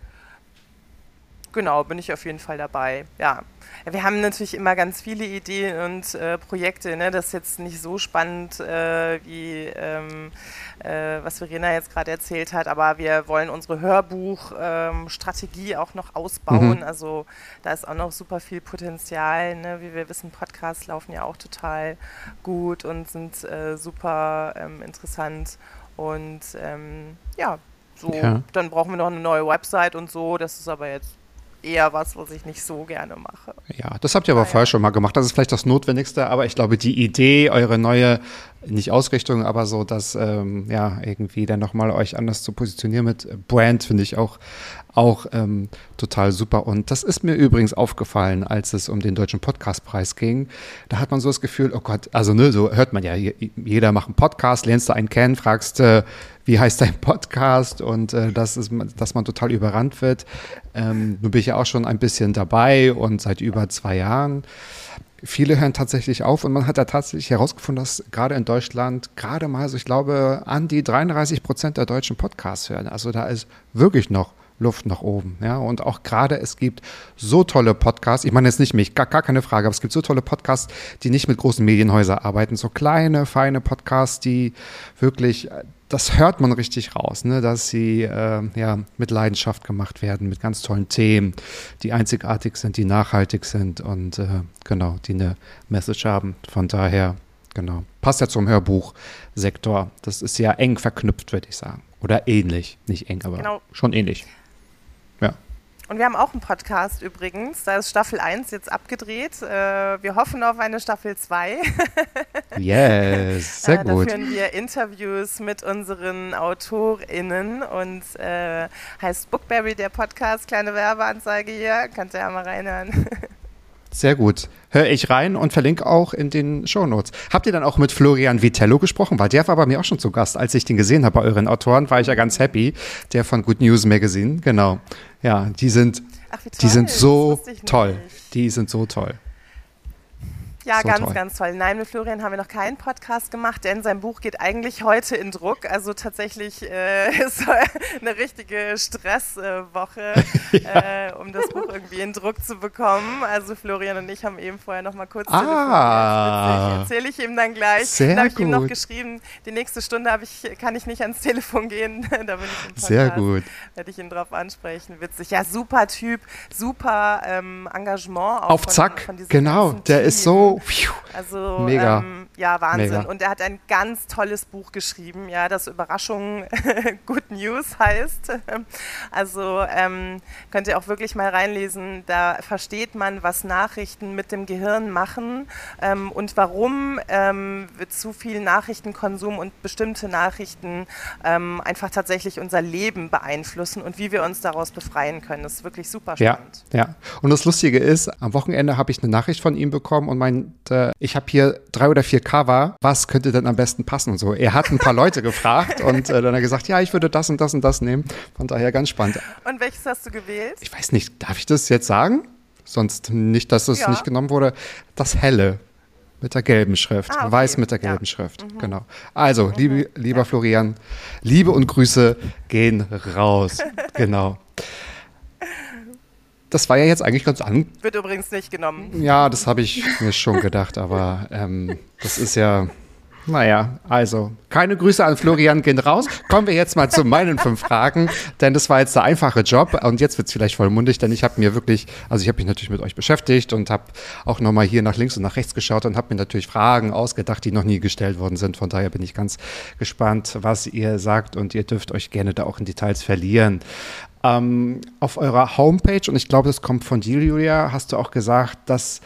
genau, bin ich auf jeden Fall dabei. Ja. Wir haben natürlich immer ganz viele Ideen und äh, Projekte. Ne? Das ist jetzt nicht so spannend, äh, wie ähm, äh, was Verena jetzt gerade erzählt hat, aber wir wollen unsere Hörbuchstrategie ähm, auch noch ausbauen. Mhm. Also da ist auch noch super viel Potenzial. Ne? Wie wir wissen, Podcasts laufen ja auch total gut und sind äh, super ähm, interessant. Und ähm, ja, so, ja. dann brauchen wir noch eine neue Website und so. Das ist aber jetzt eher was, was ich nicht so gerne mache. Ja, das habt ihr aber ah, vorher schon mal gemacht. Das ist vielleicht das Notwendigste, aber ich glaube, die Idee, eure neue, nicht Ausrichtung, aber so, dass ähm, ja irgendwie dann nochmal euch anders zu positionieren mit Brand, finde ich auch, auch ähm, total super. Und das ist mir übrigens aufgefallen, als es um den Deutschen Podcastpreis ging. Da hat man so das Gefühl, oh Gott, also ne, so hört man ja, jeder macht einen Podcast, lernst du einen kennen, fragst, äh, wie heißt dein Podcast und äh, das ist, dass man total überrannt wird. Ähm, nun bin ich ja auch schon ein bisschen dabei und seit über zwei Jahren. Viele hören tatsächlich auf und man hat ja tatsächlich herausgefunden, dass gerade in Deutschland gerade mal, also ich glaube, an die 33 Prozent der deutschen Podcasts hören. Also da ist wirklich noch Luft nach oben. Ja, und auch gerade es gibt so tolle Podcasts, ich meine jetzt nicht mich, gar, gar keine Frage, aber es gibt so tolle Podcasts, die nicht mit großen Medienhäusern arbeiten, so kleine, feine Podcasts, die wirklich das hört man richtig raus, ne? dass sie äh, ja, mit Leidenschaft gemacht werden, mit ganz tollen Themen, die einzigartig sind, die nachhaltig sind und äh, genau, die eine Message haben. Von daher, genau, passt ja zum Hörbuchsektor. Das ist ja eng verknüpft, würde ich sagen. Oder ähnlich, nicht eng, aber genau. schon ähnlich. Und wir haben auch einen Podcast übrigens. Da ist Staffel 1 jetzt abgedreht. Äh, wir hoffen auf eine Staffel 2. (laughs) yes, sehr gut. Da führen wir Interviews mit unseren AutorInnen und äh, heißt Bookberry der Podcast. Kleine Werbeanzeige hier. Kannst du ja mal reinhören. (laughs) Sehr gut. Höre ich rein und verlinke auch in den Shownotes. Habt ihr dann auch mit Florian Vitello gesprochen? Weil der war bei mir auch schon zu Gast. Als ich den gesehen habe bei euren Autoren, war ich ja ganz happy. Der von Good News Magazine, genau. Ja, die sind, Ach, die sind so toll. Die sind so toll. Ja, so ganz, toll. ganz toll. Nein, mit Florian haben wir noch keinen Podcast gemacht, denn sein Buch geht eigentlich heute in Druck. Also tatsächlich äh, (laughs) ist eine richtige Stresswoche, (laughs) ja. äh, um das Buch irgendwie in Druck zu bekommen. Also Florian und ich haben eben vorher noch mal kurz ah, Erzähle ich ihm dann gleich. Sehr dann habe ich gut. ihm noch geschrieben, die nächste Stunde ich, kann ich nicht ans Telefon gehen. (laughs) da bin ich im Podcast. Sehr gut. Werde ich ihn drauf ansprechen. Witzig. Ja, super Typ, super ähm, Engagement. Auf von, Zack, von genau. Der Team. ist so also Mega. Ähm, ja, Wahnsinn. Mega. Und er hat ein ganz tolles Buch geschrieben, ja, das Überraschung (laughs) Good News heißt. Also ähm, könnt ihr auch wirklich mal reinlesen. Da versteht man, was Nachrichten mit dem Gehirn machen ähm, und warum ähm, zu viel Nachrichtenkonsum und bestimmte Nachrichten ähm, einfach tatsächlich unser Leben beeinflussen und wie wir uns daraus befreien können. Das ist wirklich super spannend. Ja, ja. Und das Lustige ist, am Wochenende habe ich eine Nachricht von ihm bekommen und mein äh, ich habe hier drei oder vier Cover, was könnte denn am besten passen und so. Er hat ein paar Leute gefragt (laughs) und äh, dann hat er gesagt, ja, ich würde das und das und das nehmen. Von daher ganz spannend. Und welches hast du gewählt? Ich weiß nicht, darf ich das jetzt sagen? Sonst nicht, dass es ja. nicht genommen wurde. Das Helle. Mit der gelben Schrift. Ah, okay. Weiß mit der gelben ja. Schrift. Mhm. Genau. Also, liebe, lieber ja. Florian, Liebe und Grüße gehen raus. (laughs) genau. Das war ja jetzt eigentlich ganz an. Wird übrigens nicht genommen. Ja, das habe ich mir schon gedacht, aber ähm, das ist ja. Naja, also keine Grüße an Florian gehen raus. Kommen wir jetzt mal zu meinen fünf Fragen, denn das war jetzt der einfache Job und jetzt wird es vielleicht vollmundig, denn ich habe mir wirklich, also ich habe mich natürlich mit euch beschäftigt und habe auch nochmal hier nach links und nach rechts geschaut und habe mir natürlich Fragen ausgedacht, die noch nie gestellt worden sind. Von daher bin ich ganz gespannt, was ihr sagt und ihr dürft euch gerne da auch in Details verlieren. Ähm, auf eurer Homepage, und ich glaube, das kommt von dir, Julia, hast du auch gesagt, dass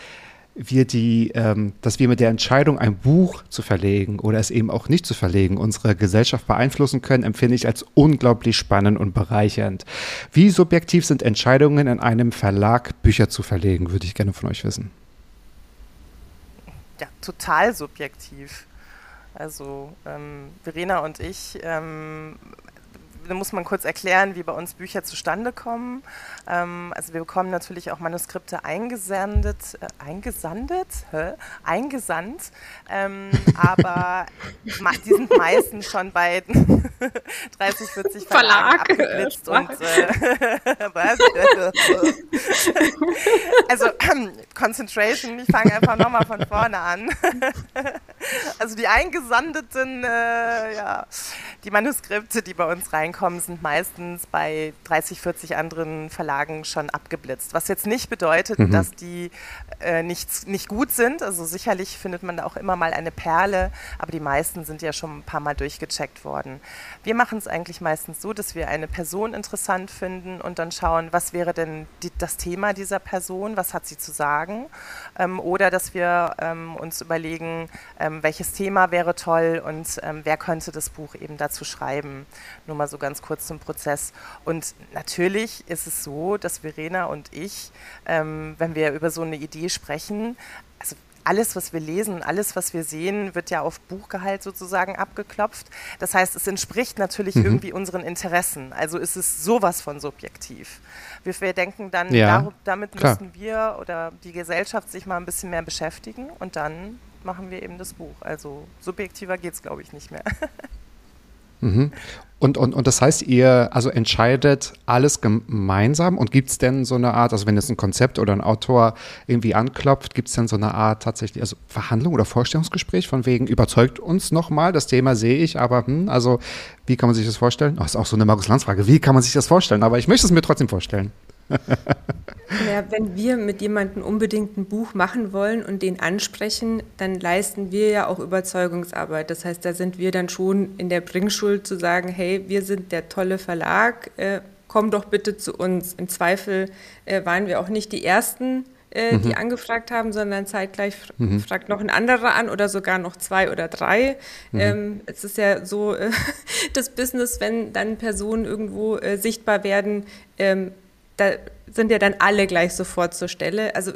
wir die, ähm, dass wir mit der Entscheidung, ein Buch zu verlegen oder es eben auch nicht zu verlegen, unsere Gesellschaft beeinflussen können, empfinde ich als unglaublich spannend und bereichernd. Wie subjektiv sind Entscheidungen in einem Verlag, Bücher zu verlegen, würde ich gerne von euch wissen. Ja, total subjektiv. Also ähm, Verena und ich ähm, da muss man kurz erklären, wie bei uns Bücher zustande kommen. Ähm, also wir bekommen natürlich auch Manuskripte eingesendet, äh, eingesandet, Hä? eingesandt, ähm, (laughs) aber die sind meistens schon bei (laughs) 30, 40 Verlagen Verlag. abgeblitzt und äh, (laughs) also (clears throat) Concentration, ich fange einfach nochmal von vorne an. also die eingesandeten, äh, ja, die Manuskripte, die bei uns reinkommen, sind meistens bei 30, 40 anderen Verlagen schon abgeblitzt. Was jetzt nicht bedeutet, Mhm. dass die äh, nicht, nicht gut sind. Also sicherlich findet man da auch immer mal eine Perle, aber die meisten sind ja schon ein paar Mal durchgecheckt worden. Wir machen es eigentlich meistens so, dass wir eine Person interessant finden und dann schauen, was wäre denn die, das Thema dieser Person, was hat sie zu sagen. Ähm, oder dass wir ähm, uns überlegen, ähm, welches Thema wäre toll und ähm, wer könnte das Buch eben dazu schreiben. Nur mal so ganz kurz zum Prozess. Und natürlich ist es so, dass Verena und ich, ähm, wenn wir über so eine Idee sprechen, also alles, was wir lesen, alles, was wir sehen, wird ja auf Buchgehalt sozusagen abgeklopft. Das heißt, es entspricht natürlich irgendwie unseren Interessen. Also ist es sowas von subjektiv. Wir, wir denken dann, Ja, daru- damit klar. müssen wir oder die Gesellschaft sich mal ein bisschen mehr beschäftigen und dann machen wir eben das Buch. Also subjektiver geht es, glaube ich, nicht mehr. (laughs) Mhm. Und, und, und das heißt, ihr also entscheidet alles gemeinsam und gibt es denn so eine Art, also wenn jetzt ein Konzept oder ein Autor irgendwie anklopft, gibt es denn so eine Art tatsächlich, also Verhandlung oder Vorstellungsgespräch von wegen, überzeugt uns nochmal, das Thema sehe ich, aber hm, also wie kann man sich das vorstellen? Oh, ist auch so eine Markus-Lanz-Frage, wie kann man sich das vorstellen? Aber ich möchte es mir trotzdem vorstellen. (laughs) Ja, wenn wir mit jemandem unbedingt ein Buch machen wollen und den ansprechen, dann leisten wir ja auch Überzeugungsarbeit. Das heißt, da sind wir dann schon in der Bringschuld zu sagen, hey, wir sind der tolle Verlag, äh, komm doch bitte zu uns. Im Zweifel äh, waren wir auch nicht die Ersten, äh, die angefragt haben, sondern zeitgleich fr- fragt noch ein anderer an oder sogar noch zwei oder drei. Ähm, es ist ja so (laughs) das Business, wenn dann Personen irgendwo äh, sichtbar werden, ähm, da sind ja dann alle gleich sofort zur Stelle. Also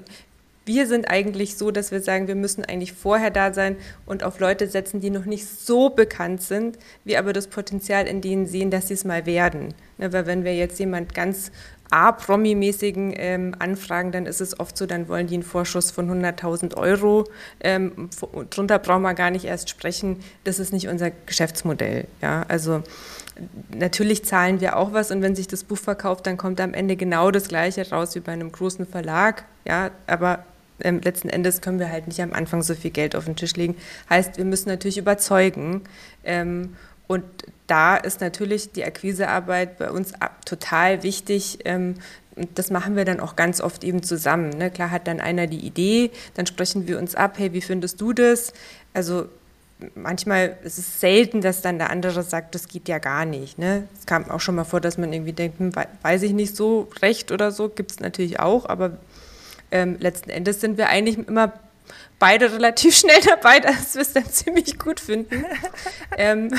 wir sind eigentlich so, dass wir sagen, wir müssen eigentlich vorher da sein und auf Leute setzen, die noch nicht so bekannt sind, wir aber das Potenzial in denen sehen, dass sie es mal werden. Ne, weil wenn wir jetzt jemand ganz A-Promi-mäßigen ähm, anfragen, dann ist es oft so, dann wollen die einen Vorschuss von 100.000 Euro. Ähm, drunter brauchen wir gar nicht erst sprechen. Das ist nicht unser Geschäftsmodell. Ja, also natürlich zahlen wir auch was und wenn sich das Buch verkauft, dann kommt am Ende genau das Gleiche raus wie bei einem großen Verlag. Ja, aber ähm, letzten Endes können wir halt nicht am Anfang so viel Geld auf den Tisch legen. Heißt, wir müssen natürlich überzeugen. Ähm, und da ist natürlich die Akquisearbeit bei uns total wichtig. Ähm, und das machen wir dann auch ganz oft eben zusammen. Ne? Klar hat dann einer die Idee, dann sprechen wir uns ab, hey, wie findest du das? Also manchmal ist es selten, dass dann der andere sagt, das geht ja gar nicht. Ne? Es kam auch schon mal vor, dass man irgendwie denkt, hm, wei- weiß ich nicht so recht oder so, gibt es natürlich auch, aber ähm, letzten Endes sind wir eigentlich immer beide relativ (laughs) schnell dabei, dass wir es dann ziemlich gut finden (laughs) ähm,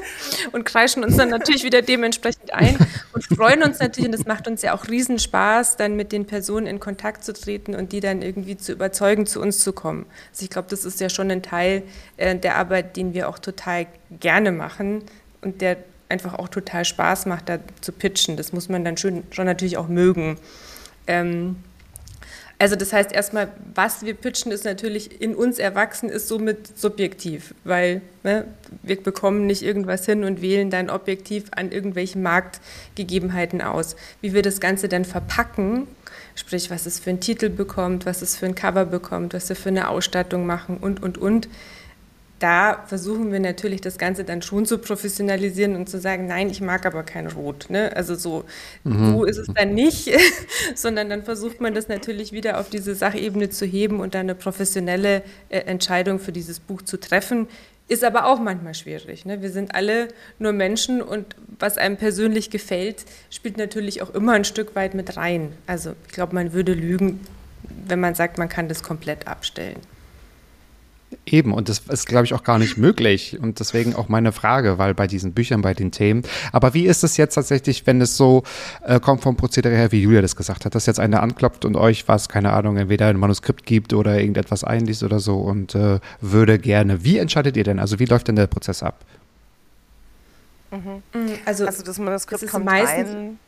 (laughs) und kreischen uns dann natürlich wieder dementsprechend ein und freuen uns natürlich, und das macht uns ja auch Riesenspaß, dann mit den Personen in Kontakt zu treten und die dann irgendwie zu überzeugen, zu uns zu kommen. Also ich glaube, das ist ja schon ein Teil äh, der Arbeit, den wir auch total gerne machen und der einfach auch total Spaß macht, da zu pitchen. Das muss man dann schon, schon natürlich auch mögen. Ähm, also das heißt erstmal, was wir pitchen, ist natürlich in uns erwachsen, ist somit subjektiv, weil ne, wir bekommen nicht irgendwas hin und wählen dann objektiv an irgendwelchen Marktgegebenheiten aus. Wie wir das Ganze dann verpacken, sprich was es für einen Titel bekommt, was es für ein Cover bekommt, was wir für eine Ausstattung machen und, und, und, da versuchen wir natürlich das Ganze dann schon zu professionalisieren und zu sagen, nein, ich mag aber kein Rot. Ne? Also so, so ist es dann nicht, (laughs) sondern dann versucht man das natürlich wieder auf diese Sachebene zu heben und dann eine professionelle äh, Entscheidung für dieses Buch zu treffen. Ist aber auch manchmal schwierig. Ne? Wir sind alle nur Menschen und was einem persönlich gefällt, spielt natürlich auch immer ein Stück weit mit rein. Also ich glaube, man würde lügen, wenn man sagt, man kann das komplett abstellen. Eben, und das ist, glaube ich, auch gar nicht möglich. Und deswegen auch meine Frage, weil bei diesen Büchern, bei den Themen. Aber wie ist es jetzt tatsächlich, wenn es so äh, kommt vom Prozedere her, wie Julia das gesagt hat, dass jetzt einer anklopft und euch was, keine Ahnung, entweder ein Manuskript gibt oder irgendetwas einliest oder so und äh, würde gerne. Wie entscheidet ihr denn? Also wie läuft denn der Prozess ab? Also, Also das Manuskript ist kommt meistens- rein.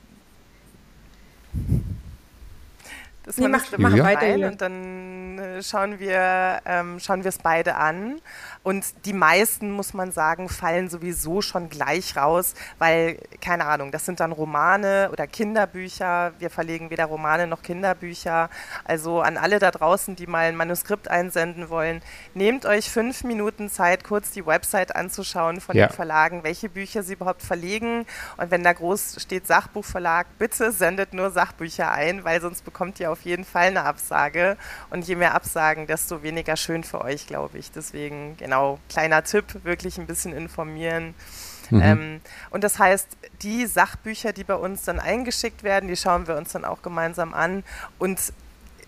Das Nee, mach- Manuskript mach weiter, und dann äh, schauen wir ähm, schauen wir es beide an Und die meisten, muss man sagen, fallen sowieso schon gleich raus, weil, keine Ahnung, das sind dann Romane oder Kinderbücher. Wir verlegen weder Romane noch Kinderbücher. Also an alle da draußen, die mal ein Manuskript einsenden wollen, nehmt euch fünf Minuten Zeit, kurz die Website anzuschauen von Ja. den Verlagen, welche Bücher sie überhaupt verlegen. Und wenn da groß steht Sachbuchverlag, bitte sendet nur Sachbücher ein, weil sonst bekommt ihr auf jeden Fall eine Absage. Und je mehr Absagen, desto weniger schön für euch, glaube ich. Deswegen, genau, kleiner Tipp, wirklich ein bisschen informieren. Ähm, und das heißt, die Sachbücher, die bei uns dann eingeschickt werden, die schauen wir uns dann auch gemeinsam an. Und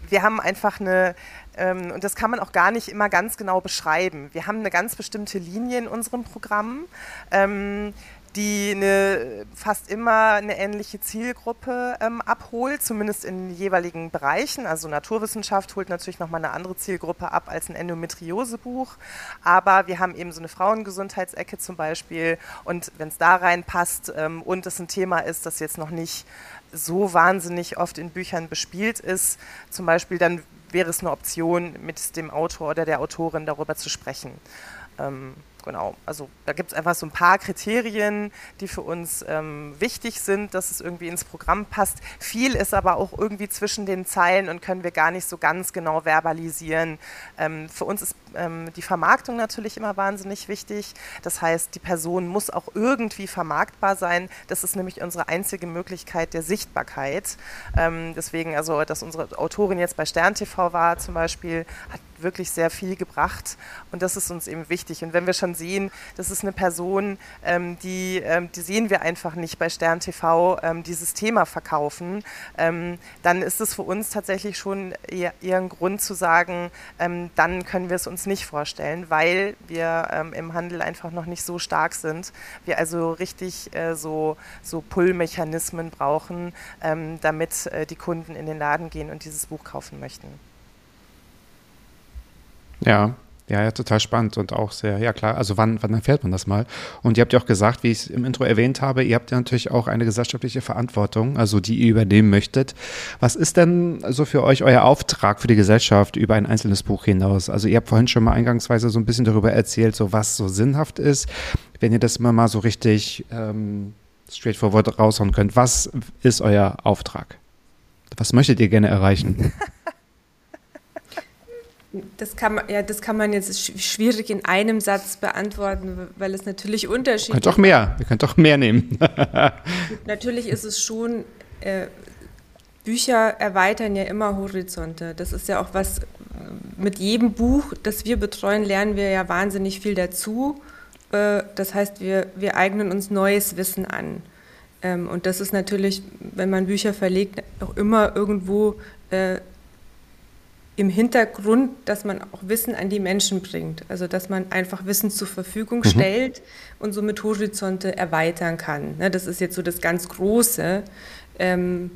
wir haben einfach eine, ähm, und das kann man auch gar nicht immer ganz genau beschreiben. Wir haben eine ganz bestimmte Linie in unserem Programm, ähm, die eine, fast immer eine ähnliche Zielgruppe ähm, abholt, zumindest in jeweiligen Bereichen. Also Naturwissenschaft holt natürlich nochmal eine andere Zielgruppe ab als ein Endometriosebuch. Aber wir haben eben so eine Frauengesundheitsecke zum Beispiel. Und wenn es da reinpasst ähm, und es ein Thema ist, das jetzt noch nicht so wahnsinnig oft in Büchern bespielt ist, zum Beispiel, dann wäre es eine Option, mit dem Autor oder der Autorin darüber zu sprechen. Ähm, genau, also da gibt es einfach so ein paar Kriterien, die für uns ähm, wichtig sind, dass es irgendwie ins Programm passt. Viel ist aber auch irgendwie zwischen den Zeilen und können wir gar nicht so ganz genau verbalisieren. Ähm, für uns ist ähm, die Vermarktung natürlich immer wahnsinnig wichtig. Das heißt, die Person muss auch irgendwie vermarktbar sein. Das ist nämlich unsere einzige Möglichkeit der Sichtbarkeit. Ähm, deswegen, also, dass unsere Autorin jetzt bei Stern TV war zum Beispiel, hat wirklich sehr viel gebracht und das ist uns eben wichtig. Und wenn wir schon sehen, das ist eine Person, ähm, die, ähm, die sehen wir einfach nicht bei Stern TV, ähm, dieses Thema verkaufen, ähm, dann ist es für uns tatsächlich schon eher, eher ein Grund zu sagen, ähm, dann können wir es uns nicht vorstellen, weil wir ähm, im Handel einfach noch nicht so stark sind. Wir also richtig äh, so, so Pull-Mechanismen brauchen, damit äh, die Kunden in den Laden gehen und dieses Buch kaufen möchten. Ja, ja, ja, total spannend und auch sehr, ja klar, also wann, wann erfährt man das mal? Und ihr habt ja auch gesagt, wie ich es im Intro erwähnt habe, ihr habt ja natürlich auch eine gesellschaftliche Verantwortung, also die ihr übernehmen möchtet. Was ist denn so für euch euer Auftrag für die Gesellschaft über ein einzelnes Buch hinaus? Also ihr habt vorhin schon mal eingangsweise so ein bisschen darüber erzählt, so was so sinnhaft ist. Wenn ihr das immer mal so richtig ähm, straightforward raushauen könnt, was ist euer Auftrag? Was möchtet ihr gerne erreichen? (laughs) Das kann man, ja, das kann man jetzt sch- schwierig in einem Satz beantworten, weil es natürlich Ihr könnt unterschiedlich auch mehr, ihr könnt auch mehr nehmen. (laughs) Natürlich ist es schon, äh, Bücher erweitern ja immer Horizonte. Das ist ja auch was, äh, mit jedem Buch, das wir betreuen, lernen wir ja wahnsinnig viel dazu. Äh, das heißt, wir, wir eignen uns neues Wissen an. Ähm, und das ist natürlich, wenn man Bücher verlegt, auch immer irgendwo äh, im Hintergrund, dass man auch Wissen an die Menschen bringt. Also dass man einfach Wissen zur Verfügung stellt und somit Horizonte erweitern kann. Ne, das ist jetzt so das ganz Große. Ähm,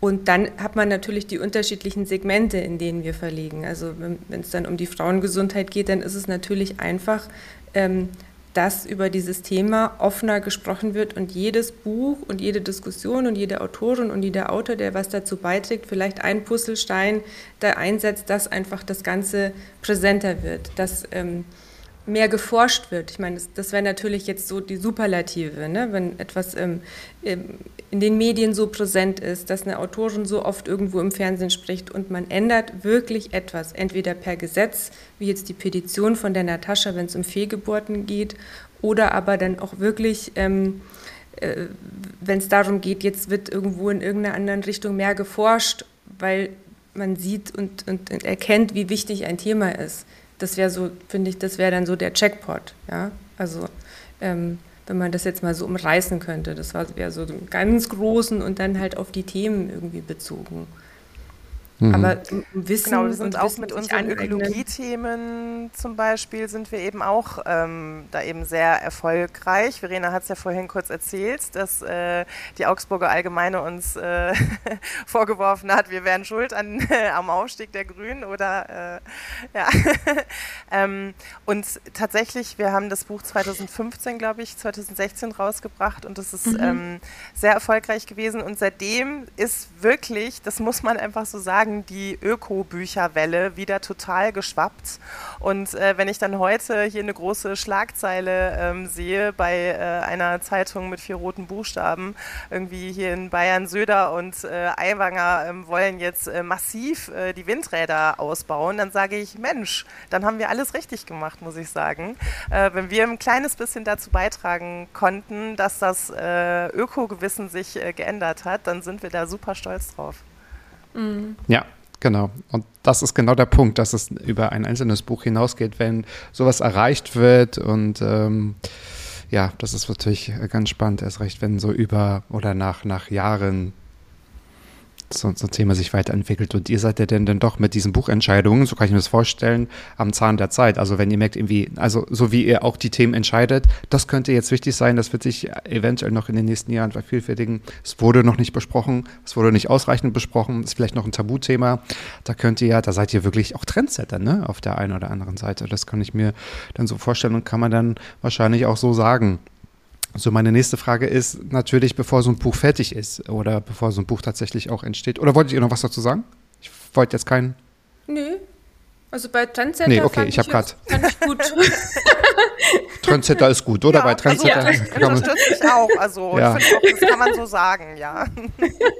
und dann hat man natürlich die unterschiedlichen Segmente, in denen wir verlegen. Also wenn wenn es dann um die Frauengesundheit geht, dann ist es natürlich einfach, ähm, dass über dieses Thema offener gesprochen wird und jedes Buch und jede Diskussion und jede Autorin und jeder Autor, der was dazu beiträgt, vielleicht ein Puzzlestein da einsetzt, dass einfach das Ganze präsenter wird, dass ähm, mehr geforscht wird. Ich meine, das, das wäre natürlich jetzt so die Superlative, ne? wenn etwas ähm, in den Medien so präsent ist, dass eine Autorin so oft irgendwo im Fernsehen spricht und man ändert wirklich etwas, entweder per Gesetz, wie jetzt die Petition von der Natascha, wenn es um Fehlgeburten geht, oder aber dann auch wirklich, ähm, äh, wenn es darum geht, jetzt wird irgendwo in irgendeiner anderen Richtung mehr geforscht, weil man sieht und, und, und erkennt, wie wichtig ein Thema ist. Das wäre so, finde ich, das wäre dann so der Checkpot, ja. Also ähm, wenn man das jetzt mal so umreißen könnte, das wäre so ganz großen und dann halt auf die Themen irgendwie bezogen. Aber im Wissen Genau, wir sind und auch Wissen mit unseren aneignen- Ökologiethemen zum Beispiel sind wir eben auch ähm, da eben sehr erfolgreich. Verena hat es ja vorhin kurz erzählt, dass äh, die Augsburger Allgemeine uns äh, (laughs) vorgeworfen hat, wir wären schuld an, äh, (laughs) am Aufstieg der Grünen oder äh, ja. (laughs) ähm, und tatsächlich, wir haben das Buch 2015, glaube ich, 2016 rausgebracht und das ist ähm, sehr erfolgreich gewesen und seitdem ist wirklich, das muss man einfach so sagen, Tagen die Öko-Bücherwelle wieder total geschwappt. Und äh, wenn ich dann heute hier eine große Schlagzeile ähm, sehe bei äh, einer Zeitung mit vier roten Buchstaben, irgendwie hier in Bayern Söder und äh, Aiwanger ähm, wollen jetzt äh, massiv äh, die Windräder ausbauen, dann sage ich, Mensch, dann haben wir alles richtig gemacht, muss ich sagen. Äh, wenn wir ein kleines bisschen dazu beitragen konnten, dass das Ökogewissen sich geändert hat, dann sind wir da super stolz drauf. Mhm. Ja, Genau. Und das ist genau der Punkt, dass es über ein einzelnes Buch hinausgeht, wenn sowas erreicht wird. Und ähm, ja, das ist natürlich ganz spannend, erst recht, wenn so über oder nach, nach Jahren so, so ein Thema sich weiterentwickelt. Und ihr seid ja denn, denn doch mit diesen Buchentscheidungen, so kann ich mir das vorstellen, am Zahn der Zeit. Also wenn ihr merkt, irgendwie, also so wie ihr auch die Themen entscheidet, das könnte jetzt wichtig sein, das wird sich eventuell noch in den nächsten Jahren vervielfältigen. Es wurde noch nicht besprochen, es wurde nicht ausreichend besprochen, ist vielleicht noch ein Tabuthema. Da könnt ihr ja, da seid ihr wirklich auch Trendsetter, ne, auf der einen oder anderen Seite. Das kann ich mir dann so vorstellen und kann man dann wahrscheinlich auch so sagen. So, meine nächste Frage ist natürlich, bevor so ein Buch fertig ist oder bevor so ein Buch tatsächlich auch entsteht. Oder wolltet ihr noch was dazu sagen? Ich wollte jetzt keinen. Nö. Also bei Trendsetter nee, okay, ich, ich habe gerade. gut. (laughs) Trendsetter ist gut, oder? Ja, bei Trendsetter. Also, ja, unterstütze ich auch. Also ja. ich finde auch, das kann man so sagen, ja.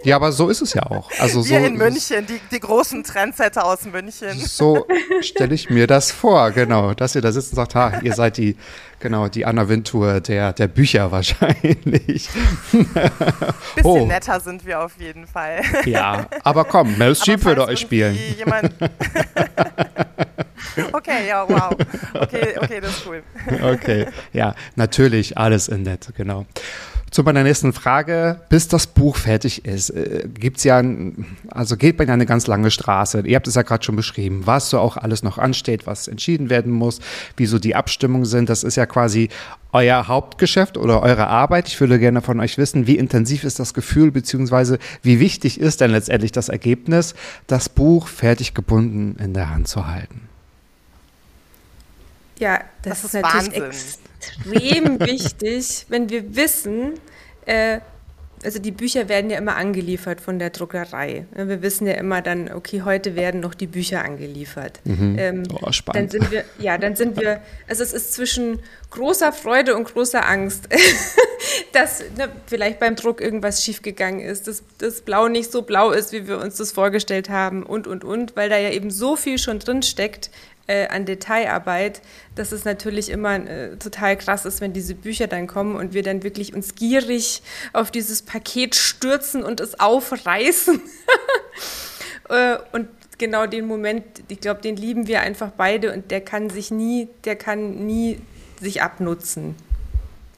Ja, aber so ist es ja auch. Also Wir so, in München, die, die großen Trendsetter aus München. So stelle ich mir das vor, genau. Dass ihr da sitzt und sagt, ha, ihr seid die, genau, die Anna Wintour der, der Bücher wahrscheinlich. (laughs) Bisschen oh. netter sind wir auf jeden Fall. Ja, aber komm, Mel Streep würde euch spielen. Jemand (laughs) (laughs) Okay, ja, wow. Okay, okay, das ist cool. (laughs) Okay, ja, natürlich alles in nett, genau. Zu meiner nächsten Frage, bis das Buch fertig ist, äh, gibt es ja, also geht man ja eine ganz lange Straße. Ihr habt es ja gerade schon beschrieben, was so auch alles noch ansteht, was entschieden werden muss, wie so die Abstimmungen sind. Das ist ja quasi euer Hauptgeschäft oder eure Arbeit. Ich würde gerne von euch wissen, wie intensiv ist das Gefühl, beziehungsweise wie wichtig ist denn letztendlich das Ergebnis, das Buch fertig gebunden in der Hand zu halten? Ja, das, das ist, ist natürlich extrem (laughs) wichtig, wenn wir wissen, äh, also die Bücher werden ja immer angeliefert von der Druckerei. Wir wissen ja immer dann, okay, heute werden noch die Bücher angeliefert. Mhm. Ähm, oh, spannend. Dann sind wir, ja, dann sind wir, also es ist zwischen großer Freude und großer Angst, (laughs) dass ne, vielleicht beim Druck irgendwas schiefgegangen ist, dass das Blau nicht so blau ist, wie wir uns das vorgestellt haben und, und, und, weil da ja eben so viel schon drin steckt, äh, an Detailarbeit, dass es natürlich immer äh, total krass ist, wenn diese Bücher dann kommen und wir dann wirklich uns gierig auf dieses Paket stürzen und es aufreißen. (laughs) äh, und genau den Moment, ich glaube, den lieben wir einfach beide und der kann sich nie, der kann nie sich abnutzen.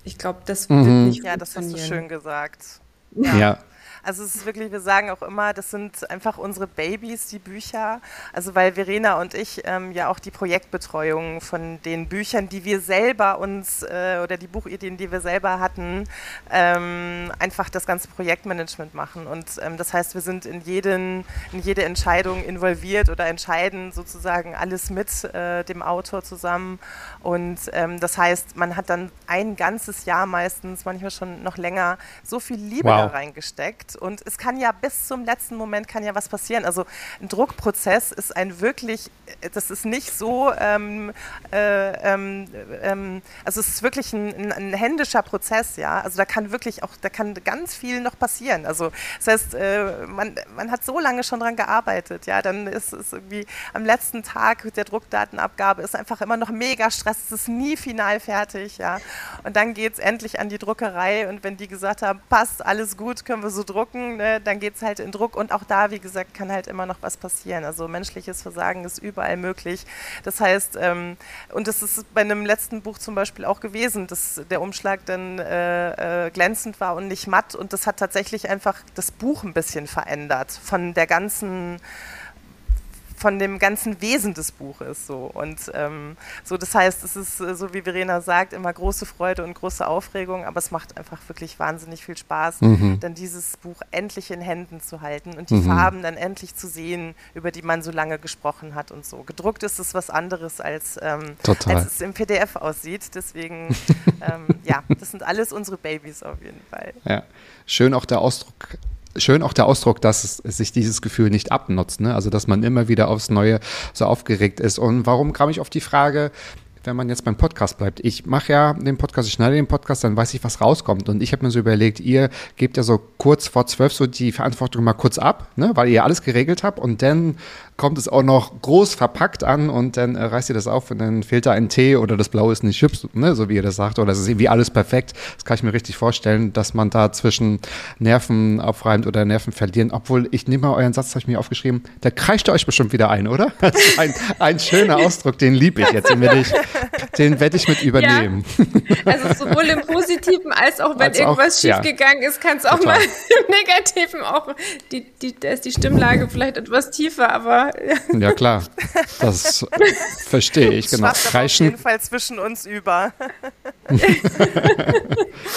Ich glaube, das wird mhm. nicht Ja, das hast du schön gesagt. ja. ja. Also es ist wirklich, wir sagen auch immer, das sind einfach unsere Babys, die Bücher. Also weil Verena und ich ähm, ja auch die Projektbetreuung von den Büchern, die wir selber uns äh, oder die Buchideen, die wir selber hatten, ähm, einfach das ganze Projektmanagement machen. Und ähm, das heißt, wir sind in, jeden, in jede Entscheidung involviert oder entscheiden sozusagen alles mit äh, dem Autor zusammen. Und ähm, das heißt, man hat dann ein ganzes Jahr meistens, manchmal schon noch länger, so viel Liebe wow. da reingesteckt und es kann ja bis zum letzten Moment kann ja was passieren. Also ein Druckprozess ist ein wirklich, das ist nicht so, ähm, äh, ähm, ähm, also es ist wirklich ein, ein, händischer Prozess, ja. Also da kann wirklich auch, da kann ganz viel noch passieren. Also das heißt, äh, man, man hat so lange schon dran gearbeitet, ja. Dann ist es irgendwie am letzten Tag der Druckdatenabgabe ist einfach immer noch mega Stress, es ist nie final fertig, ja. Und dann geht es endlich an die Druckerei und wenn die gesagt haben, passt, alles gut, können wir so drucken, drucken, ne, dann geht es halt in Druck und auch da, wie gesagt, kann halt immer noch was passieren. Also menschliches Versagen ist überall möglich. Das heißt, ähm, und das ist bei einem letzten Buch zum Beispiel auch gewesen, dass der Umschlag dann äh, äh, glänzend war und nicht matt und das hat tatsächlich einfach das Buch ein bisschen verändert von der ganzen von dem ganzen Wesen des Buches so. Und ähm, so das heißt es ist äh, so wie Verena sagt immer große Freude und große Aufregung aber es macht einfach wirklich wahnsinnig viel Spaß mhm. dann dieses Buch endlich in Händen zu halten und die mhm. Farben dann endlich zu sehen über die man so lange gesprochen hat und so. Gedruckt ist es was anderes als, ähm, als es im PDF aussieht. Deswegen ähm, ja das sind alles unsere Babys auf jeden Fall. Ja schön auch der Ausdruck schön auch der Ausdruck, dass es, sich dieses Gefühl nicht abnutzt. Ne? Also, dass man immer wieder aufs Neue so aufgeregt ist. Und warum kam ich auf die Frage, wenn man jetzt beim Podcast bleibt. Ich mache ja den Podcast, ich schneide den Podcast, dann weiß ich, was rauskommt. Und ich habe mir so überlegt, ihr gebt ja so kurz vor zwölf so die Verantwortung mal kurz ab, ne, weil ihr alles geregelt habt und dann kommt es auch noch groß verpackt an und dann äh, reißt ihr das auf und dann fehlt da ein Tee oder das Blaue ist nicht hübsch, ne, so wie ihr das sagt, oder es ist irgendwie alles perfekt. Das kann ich mir richtig vorstellen, dass man da zwischen Nerven aufreimt oder Nerven verlieren. Obwohl, ich nehme mal euren Satz, habe ich mir aufgeschrieben, der kreischt euch bestimmt wieder ein, oder? (laughs) Ein, ein schöner Ausdruck, den liebe ich jetzt. Den werde ich, den werde ich mit übernehmen. Ja. (laughs) Also sowohl im Positiven als auch wenn als irgendwas auch, schiefgegangen ja. ist, kann es auch Total. mal (laughs) im Negativen auch, die, die, da ist die Stimmlage vielleicht etwas tiefer, aber ja. klar. Das (laughs) verstehe ich, genau. Das auf jeden Fall zwischen uns über. (laughs)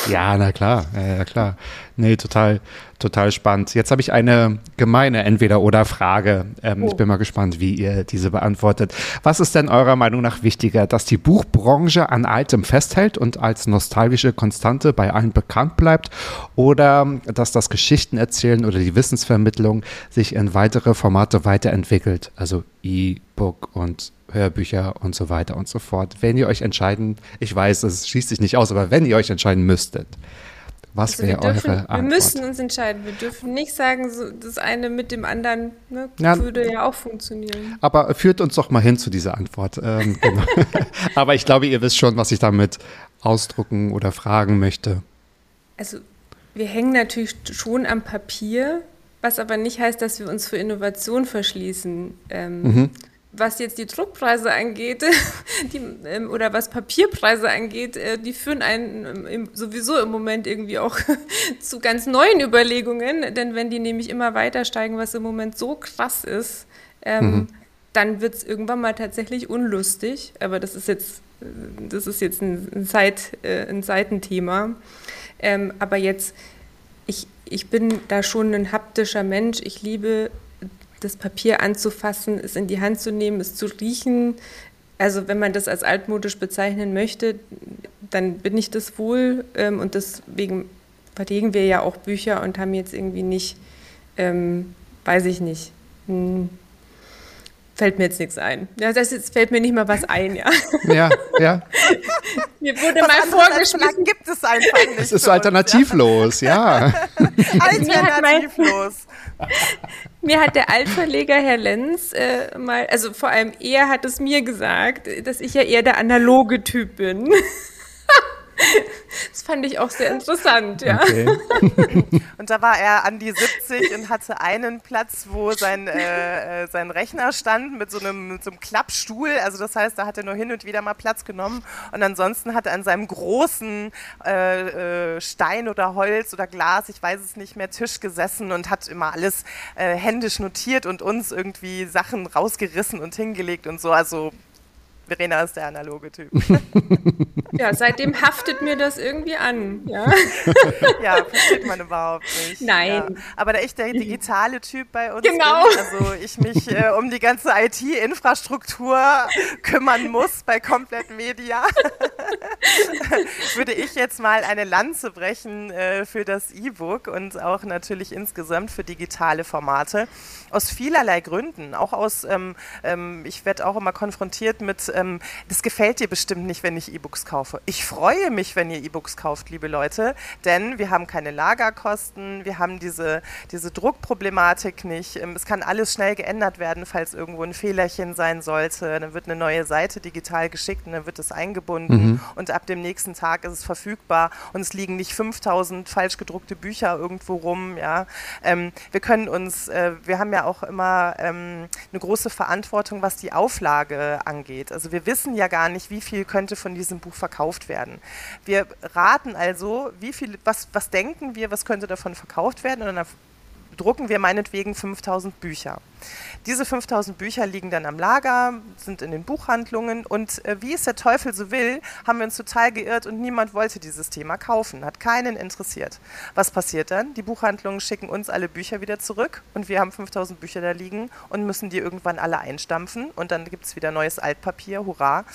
ja, na klar, ja, klar. Nee, total, total spannend. Jetzt habe ich eine gemeine Entweder-Oder-Frage. Ähm, oh. Ich bin mal gespannt, wie ihr diese beantwortet. Was ist denn eurer Meinung nach wichtiger, dass die Buchbranche an Altem festhält und als nostalgische Konstante bei allen bekannt bleibt oder dass das Geschichtenerzählen oder die Wissensvermittlung sich in weitere Formate weiterentwickelt, also E-Book und Hörbücher und so weiter und so fort. Wenn ihr euch entscheiden, ich weiß, es schließt sich nicht aus, aber wenn ihr euch entscheiden müsstet, was also wäre eure Antwort? Wir müssen uns entscheiden. Wir dürfen nicht sagen, so, das eine mit dem anderen ne, ja, würde ja auch funktionieren. Aber führt uns doch mal hin zu dieser Antwort. Ähm, genau. (laughs) aber ich glaube, ihr wisst schon, was ich damit ausdrucken oder fragen möchte. Also wir hängen natürlich schon am Papier, was aber nicht heißt, dass wir uns für Innovation verschließen. Ähm, mhm was jetzt die Druckpreise angeht, (laughs) die, ähm, oder was Papierpreise angeht, äh, die führen einen ähm, sowieso im Moment irgendwie auch (laughs) zu ganz neuen Überlegungen. Denn wenn die nämlich immer weiter steigen, was im Moment so krass ist, ähm, mhm. dann wird es irgendwann mal tatsächlich unlustig. Aber das ist jetzt, äh, das ist jetzt ein, ein, Zeit, äh, ein Seitenthema. Ähm, aber jetzt, ich, ich bin da schon ein haptischer Mensch. Ich liebe das Papier anzufassen, es in die Hand zu nehmen, es zu riechen. Also wenn man das als altmodisch bezeichnen möchte, dann bin ich das wohl. Ähm, und deswegen verlegen wir ja auch Bücher und haben jetzt irgendwie nicht, ähm, weiß ich nicht, hm, fällt mir jetzt nichts ein. Ja, das jetzt fällt mir nicht mal was ein, ja. Ja, ja. (laughs) mir wurde was mal vorgeschlagen. gibt es einfach nicht. Es ist so alternativlos, ja. (laughs) ja. alternativlos. (laughs) Mir hat der Altverleger Herr Lenz äh, mal, also vor allem er hat es mir gesagt, dass ich ja eher der analoge Typ bin. (laughs) (laughs) Das fand ich auch sehr interessant, ja. Okay. (laughs) Und da war er an die 70 und hatte einen Platz, wo sein, äh, äh, sein Rechner stand mit so, einem, mit so einem Klappstuhl. Also das heißt, da hat er nur hin und wieder mal Platz genommen. Und ansonsten hat er an seinem großen äh, äh, Stein oder Holz oder Glas, ich weiß es nicht mehr, Tisch gesessen und hat immer alles äh, händisch notiert und uns irgendwie Sachen rausgerissen und hingelegt und so. Also Verena ist der analoge Typ. Ja, seitdem haftet mir das irgendwie an. Ja, (laughs) ja versteht man überhaupt nicht. Nein. Ja. Aber der echte digitale Typ bei uns genau. bin, also ich mich äh, um die ganze IT-Infrastruktur kümmern muss bei Komplett Media, (laughs) würde ich jetzt mal eine Lanze brechen äh, für das E-Book und auch natürlich insgesamt für digitale Formate. Aus vielerlei Gründen. Auch aus, ähm, ähm, ich werde auch immer konfrontiert mit ähm, das gefällt dir bestimmt nicht, wenn ich E-Books kaufe. Ich freue mich, wenn ihr E-Books kauft, liebe Leute, denn wir haben keine Lagerkosten, wir haben diese, diese Druckproblematik nicht. Ähm, es kann alles schnell geändert werden, falls irgendwo ein Fehlerchen sein sollte. Dann wird eine neue Seite digital geschickt und dann wird es eingebunden mhm. und ab dem nächsten Tag ist es verfügbar und es liegen nicht 5000 falsch gedruckte Bücher irgendwo rum. Ja. Ähm, wir können uns, äh, wir haben ja auch immer ähm, eine große Verantwortung, was die Auflage angeht. Also wir wissen ja gar nicht, wie viel könnte von diesem Buch verkauft werden. Wir raten also, wie viel, was, was denken wir, was könnte davon verkauft werden und dann drucken wir meinetwegen 5000 Bücher. Diese 5000 Bücher liegen dann am Lager, sind in den Buchhandlungen und äh, wie es der Teufel so will, haben wir uns total geirrt und niemand wollte dieses Thema kaufen, hat keinen interessiert. Was passiert dann? Die Buchhandlungen schicken uns alle Bücher wieder zurück und wir haben 5000 Bücher da liegen und müssen die irgendwann alle einstampfen und dann gibt es wieder neues Altpapier, hurra.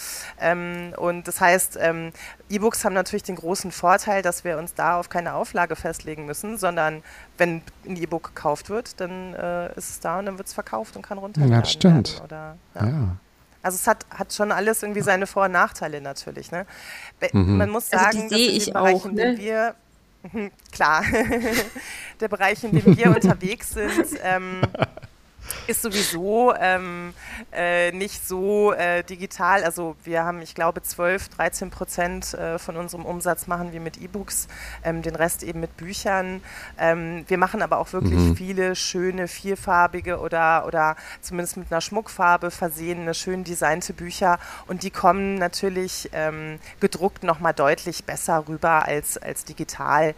Ähm, und das heißt, ähm, E-Books haben natürlich den großen Vorteil, dass wir uns da auf keine Auflage festlegen müssen, sondern wenn ein E-Book gekauft wird, dann äh, ist es da und dann wird es verkauft und kann runtergeladen Ja, stimmt. werden. Oder, Ja. ja. Also es hat, hat schon alles irgendwie seine Vor- und Nachteile natürlich. Ne? Be- Man muss Also sagen, die dass sehe in ich dem Bereich, auch, in dem ne? wir Mhm, (laughs) klar, (laughs) der Bereich, in dem wir (laughs) unterwegs sind, ähm, ist sowieso ähm, äh, nicht so äh, digital. Also wir haben, ich glaube, 12, 13 Prozent äh, von unserem Umsatz machen wir mit E-Books, ähm, den Rest eben mit Büchern. Ähm, wir machen aber auch wirklich viele schöne, vierfarbige oder, oder zumindest mit einer Schmuckfarbe versehene, schön designte Bücher. Und die kommen natürlich ähm, gedruckt nochmal deutlich besser rüber als, als digital.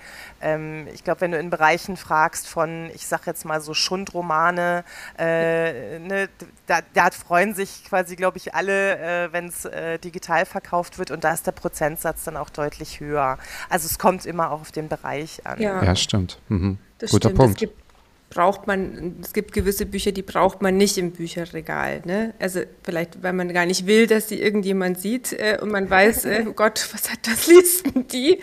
Ähm, ich glaube, wenn du in Bereichen fragst von, ich sag jetzt mal so Schundromane, äh, ne, da, da freuen sich quasi, glaube ich, alle, äh, wenn es äh, digital verkauft wird und da ist der Prozentsatz dann auch deutlich höher. Also es kommt immer auch auf den Bereich an. Ja. Ja, stimmt. Mhm. Das Guter stimmt. Punkt. Braucht man, es gibt gewisse Bücher, die braucht man nicht im Bücherregal. Ne? Also vielleicht, weil man gar nicht will, dass die irgendjemand sieht äh, und man weiß, äh, oh Gott, was hat das liest die?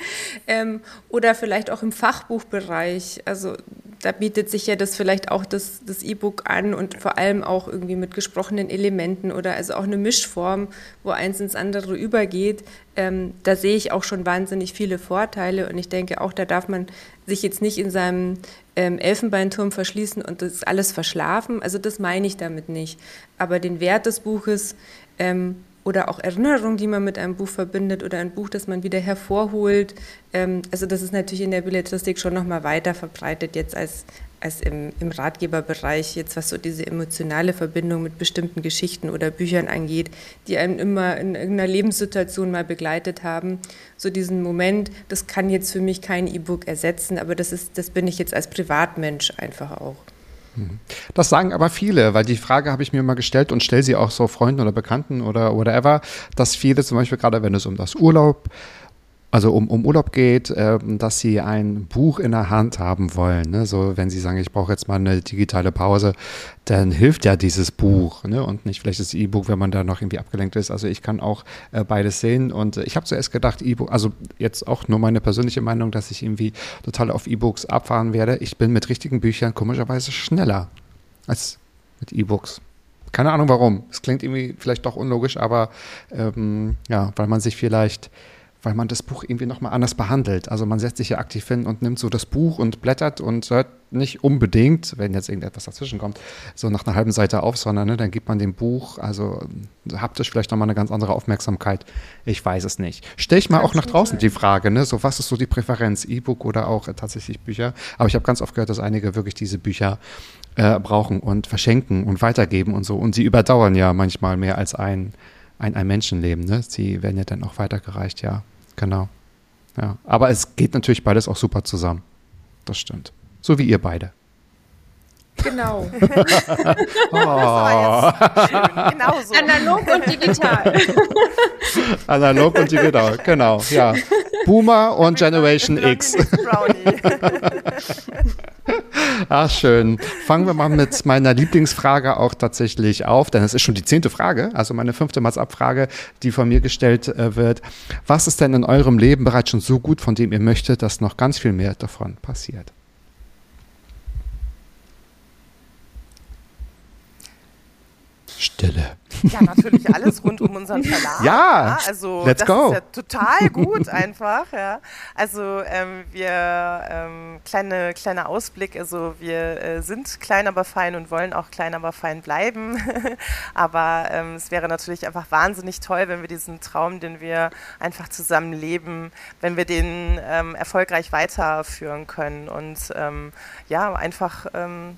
Ähm, oder vielleicht auch im Fachbuchbereich. Also da bietet sich ja das vielleicht auch das, das E-Book an und vor allem auch irgendwie mit gesprochenen Elementen oder also auch eine Mischform, wo eins ins andere übergeht. Ähm, da sehe ich auch schon wahnsinnig viele Vorteile und ich denke auch, da darf man sich jetzt nicht in seinem ähm, Elfenbeinturm verschließen und das alles verschlafen. Also das meine ich damit nicht. Aber den Wert des Buches ähm, oder auch Erinnerungen, die man mit einem Buch verbindet oder ein Buch, das man wieder hervorholt. Ähm, also das ist natürlich in der Belletristik schon nochmal weiter verbreitet jetzt als, als im, im Ratgeberbereich, jetzt was so diese emotionale Verbindung mit bestimmten Geschichten oder Büchern angeht, die einen immer in irgendeiner Lebenssituation mal begleitet haben. So diesen Moment, das kann jetzt für mich kein E-Book ersetzen, aber das, ist, das bin ich jetzt als Privatmensch einfach auch. Das sagen aber viele, weil die Frage habe ich mir mal gestellt und stelle sie auch so Freunden oder Bekannten oder whatever, dass viele zum Beispiel gerade, wenn es um das Urlaub, also um, um Urlaub geht, ähm, dass sie ein Buch in der Hand haben wollen. Ne? So, wenn sie sagen, ich brauche jetzt mal eine digitale Pause, dann hilft ja dieses Buch ne? und nicht vielleicht das E-Book, wenn man da noch irgendwie abgelenkt ist. Also ich kann auch äh, beides sehen und äh, ich habe zuerst gedacht, E-Book, also jetzt auch nur meine persönliche Meinung, dass ich irgendwie total auf E-Books abfahren werde. Ich bin mit richtigen Büchern komischerweise schneller als mit E-Books. Keine Ahnung warum. Es klingt irgendwie vielleicht doch unlogisch, aber ähm, ja, weil man sich vielleicht, weil man das Buch irgendwie nochmal anders behandelt. Also man setzt sich ja aktiv hin und nimmt so das Buch und blättert und hört nicht unbedingt, wenn jetzt irgendetwas dazwischen kommt, so nach einer halben Seite auf, sondern ne, dann gibt man dem Buch, also haptisch vielleicht nochmal eine ganz andere Aufmerksamkeit. Ich weiß es nicht. Stell ich mal auch nach draußen die Frage, ne? So, was ist so die Präferenz, E-Book oder auch äh, tatsächlich Bücher? Aber ich habe ganz oft gehört, dass einige wirklich diese Bücher äh, brauchen und verschenken und weitergeben und so. Und sie überdauern ja manchmal mehr als ein, ein, ein Menschenleben. Ne? Sie werden ja dann auch weitergereicht, ja. Genau. Ja. Aber es geht natürlich beides auch super zusammen. Das stimmt. So wie ihr beide. Genau. (laughs) Das war jetzt schön. (laughs) Genau so. Analog und digital. (laughs) Analog und digital, genau. Ja. Boomer und Generation X. Ach, schön. Fangen wir mal mit meiner Lieblingsfrage auch tatsächlich auf, denn es ist schon die zehnte Frage, also meine fünfte Mats-Abfrage, die von mir gestellt äh, wird. Was ist denn in eurem Leben bereits schon so gut, von dem ihr möchtet, dass noch ganz viel mehr davon passiert? Stille. Ja, natürlich alles rund um unseren Verlag. Ja, also let's das go. ist ja total (laughs) gut einfach. Ja. Also ähm, wir ähm, kleine kleiner Ausblick. Also wir äh, sind klein aber fein und wollen auch klein aber fein bleiben. (laughs) aber ähm, es wäre natürlich einfach wahnsinnig toll, wenn wir diesen Traum, den wir einfach zusammen leben, wenn wir den ähm, erfolgreich weiterführen können und ähm, ja einfach ähm,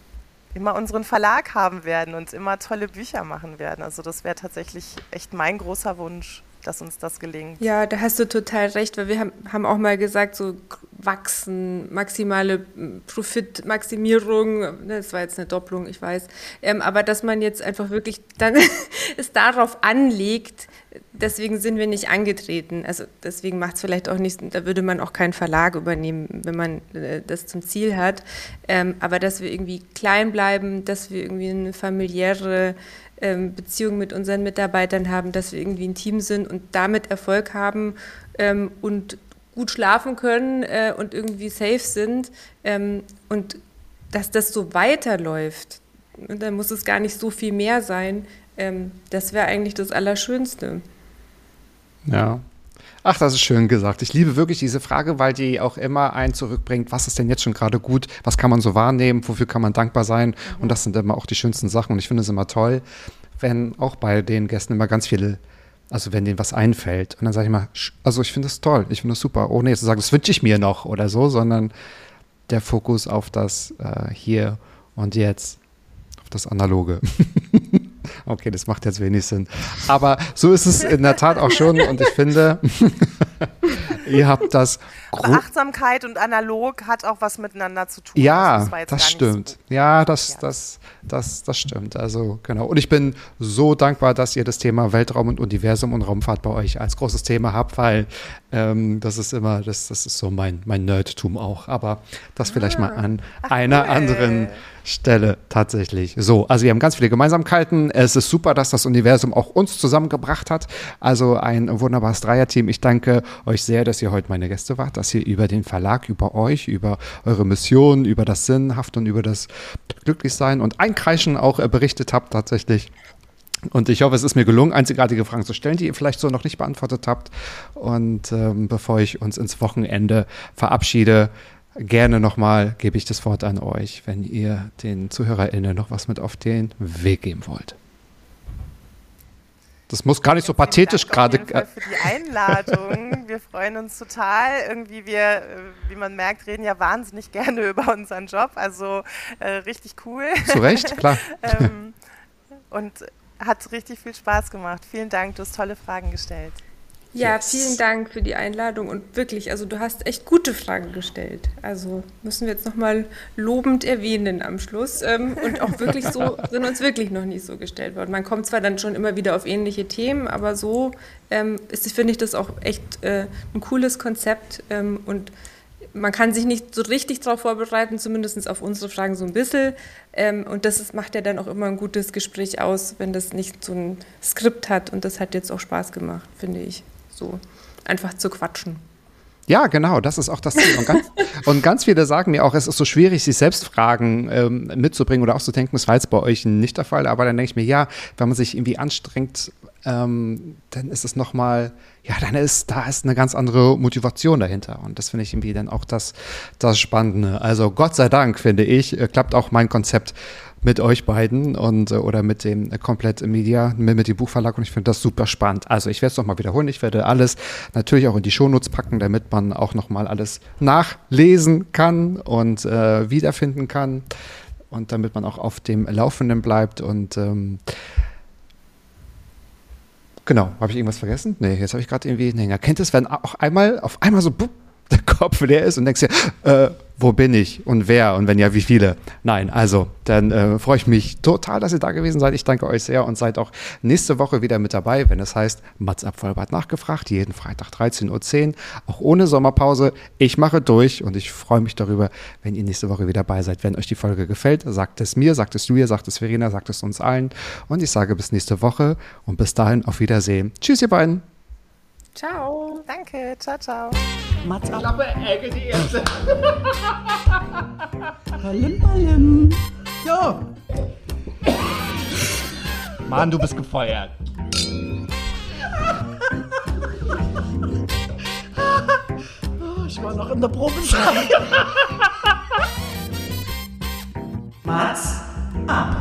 immer unseren Verlag haben werden und immer tolle Bücher machen werden. Also das wäre tatsächlich echt mein großer Wunsch, dass uns das gelingt. Ja, da hast du total recht, weil wir haben, haben auch mal gesagt, so wachsen, maximale Profitmaximierung, das war jetzt eine Doppelung, ich weiß, ähm, aber dass man jetzt einfach wirklich dann (laughs) es darauf anlegt, deswegen sind wir nicht angetreten. Also deswegen macht es vielleicht auch nicht, da würde man auch keinen Verlag übernehmen, wenn man äh, das zum Ziel hat. Ähm, aber dass wir irgendwie klein bleiben, dass wir irgendwie eine familiäre ähm, Beziehung mit unseren Mitarbeitern haben, dass wir irgendwie ein Team sind und damit Erfolg haben ähm, und gut schlafen können äh, und irgendwie safe sind ähm, und dass das so weiterläuft. Und dann muss es gar nicht so viel mehr sein. Ähm, das wäre eigentlich das Allerschönste. Ja. Ach, das ist schön gesagt. Ich liebe wirklich diese Frage, weil die auch immer einen zurückbringt, was ist denn jetzt schon gerade gut, was kann man so wahrnehmen, wofür kann man dankbar sein. Mhm. Und das sind immer auch die schönsten Sachen. Und ich finde es immer toll, wenn auch bei den Gästen immer ganz viele also wenn denen was einfällt. Und dann sage ich mal, also ich finde das toll, ich finde das super, ohne jetzt zu sagen, das wünsche ich mir noch oder so, sondern der Fokus auf das äh, Hier und Jetzt, auf das Analoge. (laughs) Okay, das macht jetzt wenig Sinn. Aber so ist es in der Tat auch schon und ich finde, (laughs) ihr habt das. Aber Achtsamkeit und analog hat auch was miteinander zu tun. Ja, das, das stimmt. So. Ja, das, ja. Das, das, das stimmt. Also, genau. Und ich bin so dankbar, dass ihr das Thema Weltraum und Universum und Raumfahrt bei euch als großes Thema habt, weil ähm, das ist immer, das, das ist so mein, mein Nerdtum auch. Aber das vielleicht ah. mal an Ach, einer cool. anderen Stelle tatsächlich. So, also wir haben ganz viele Gemeinsamkeiten. Es ist super, dass das Universum auch uns zusammengebracht hat. Also ein wunderbares Dreierteam. Ich danke euch sehr, dass ihr heute meine Gäste wart, dass ihr über den Verlag, über euch, über eure Mission, über das Sinnhaft und über das Glücklichsein und Einkreischen auch äh, berichtet habt tatsächlich. Und ich hoffe, es ist mir gelungen, einzigartige Fragen zu stellen, die ihr vielleicht so noch nicht beantwortet habt. Und ähm, bevor ich uns ins Wochenende verabschiede, gerne nochmal gebe ich das Wort an euch, wenn ihr den ZuhörerInnen noch was mit auf den Weg geben wollt. Das muss gar nicht so pathetisch gerade. Dank für die Einladung. Wir freuen uns total. Irgendwie wir, äh, wie man merkt, reden ja wahnsinnig gerne (laughs) über unseren Job. Also äh, richtig cool. Zu Recht, klar. (laughs) ähm, und hat richtig viel Spaß gemacht. Vielen Dank. Du hast tolle Fragen gestellt. Ja, yes. vielen Dank für die Einladung und wirklich, also du hast echt gute Fragen gestellt. Also müssen wir jetzt nochmal lobend erwähnen am Schluss. Ähm, und auch wirklich so (laughs) sind uns wirklich noch nicht so gestellt worden. Man kommt zwar dann schon immer wieder auf ähnliche Themen, aber so ähm, ist, finde ich das auch echt äh, ein cooles Konzept ähm, und man kann sich nicht so richtig darauf vorbereiten, zumindest auf unsere Fragen so ein bisschen. Und das macht ja dann auch immer ein gutes Gespräch aus, wenn das nicht so ein Skript hat. Und das hat jetzt auch Spaß gemacht, finde ich so einfach zu quatschen. Ja, genau, das ist auch das Ziel. Und ganz, (laughs) und ganz, viele sagen mir auch, es ist so schwierig, sich selbst Fragen ähm, mitzubringen oder auszudenken. Das war jetzt bei euch nicht der Fall, aber dann denke ich mir, ja, wenn man sich irgendwie anstrengt, ähm, dann ist es nochmal, ja, dann ist, da ist eine ganz andere Motivation dahinter. Und das finde ich irgendwie dann auch das, das Spannende. Also Gott sei Dank, finde ich, äh, klappt auch mein Konzept mit euch beiden und äh, oder mit dem äh, komplett Media, mit dem Buchverlag und ich finde das super spannend. Also ich werde es nochmal wiederholen. Ich werde alles natürlich auch in die Shownotes packen, damit man auch nochmal alles nachlesen kann und äh, wiederfinden kann und damit man auch auf dem Laufenden bleibt und ähm, Genau, habe ich irgendwas vergessen? Nee, jetzt habe ich gerade irgendwie einen Hänger. Kennt es, wenn auch einmal auf einmal so der Kopf leer ist und denkst dir, äh, wo bin ich und wer und wenn ja, wie viele? Nein, also, dann äh, freue ich mich total, dass ihr da gewesen seid. Ich danke euch sehr und seid auch nächste Woche wieder mit dabei, wenn es heißt Mats ab Vollbart nachgefragt, jeden Freitag 13.10 Uhr, auch ohne Sommerpause. Ich mache durch und ich freue mich darüber, wenn ihr nächste Woche wieder dabei seid. Wenn euch die Folge gefällt, sagt es mir, sagt es Julia, sagt es Verena, sagt es uns allen und ich sage bis nächste Woche und bis dahin auf Wiedersehen. Tschüss, ihr beiden. Ciao. Danke. Ciao, ciao. Mats ab. Klappe, Ecke, die erste. Hallim, hallim. So. Mann, du bist gefeuert. ich war noch in der Probezeit. Mats ab.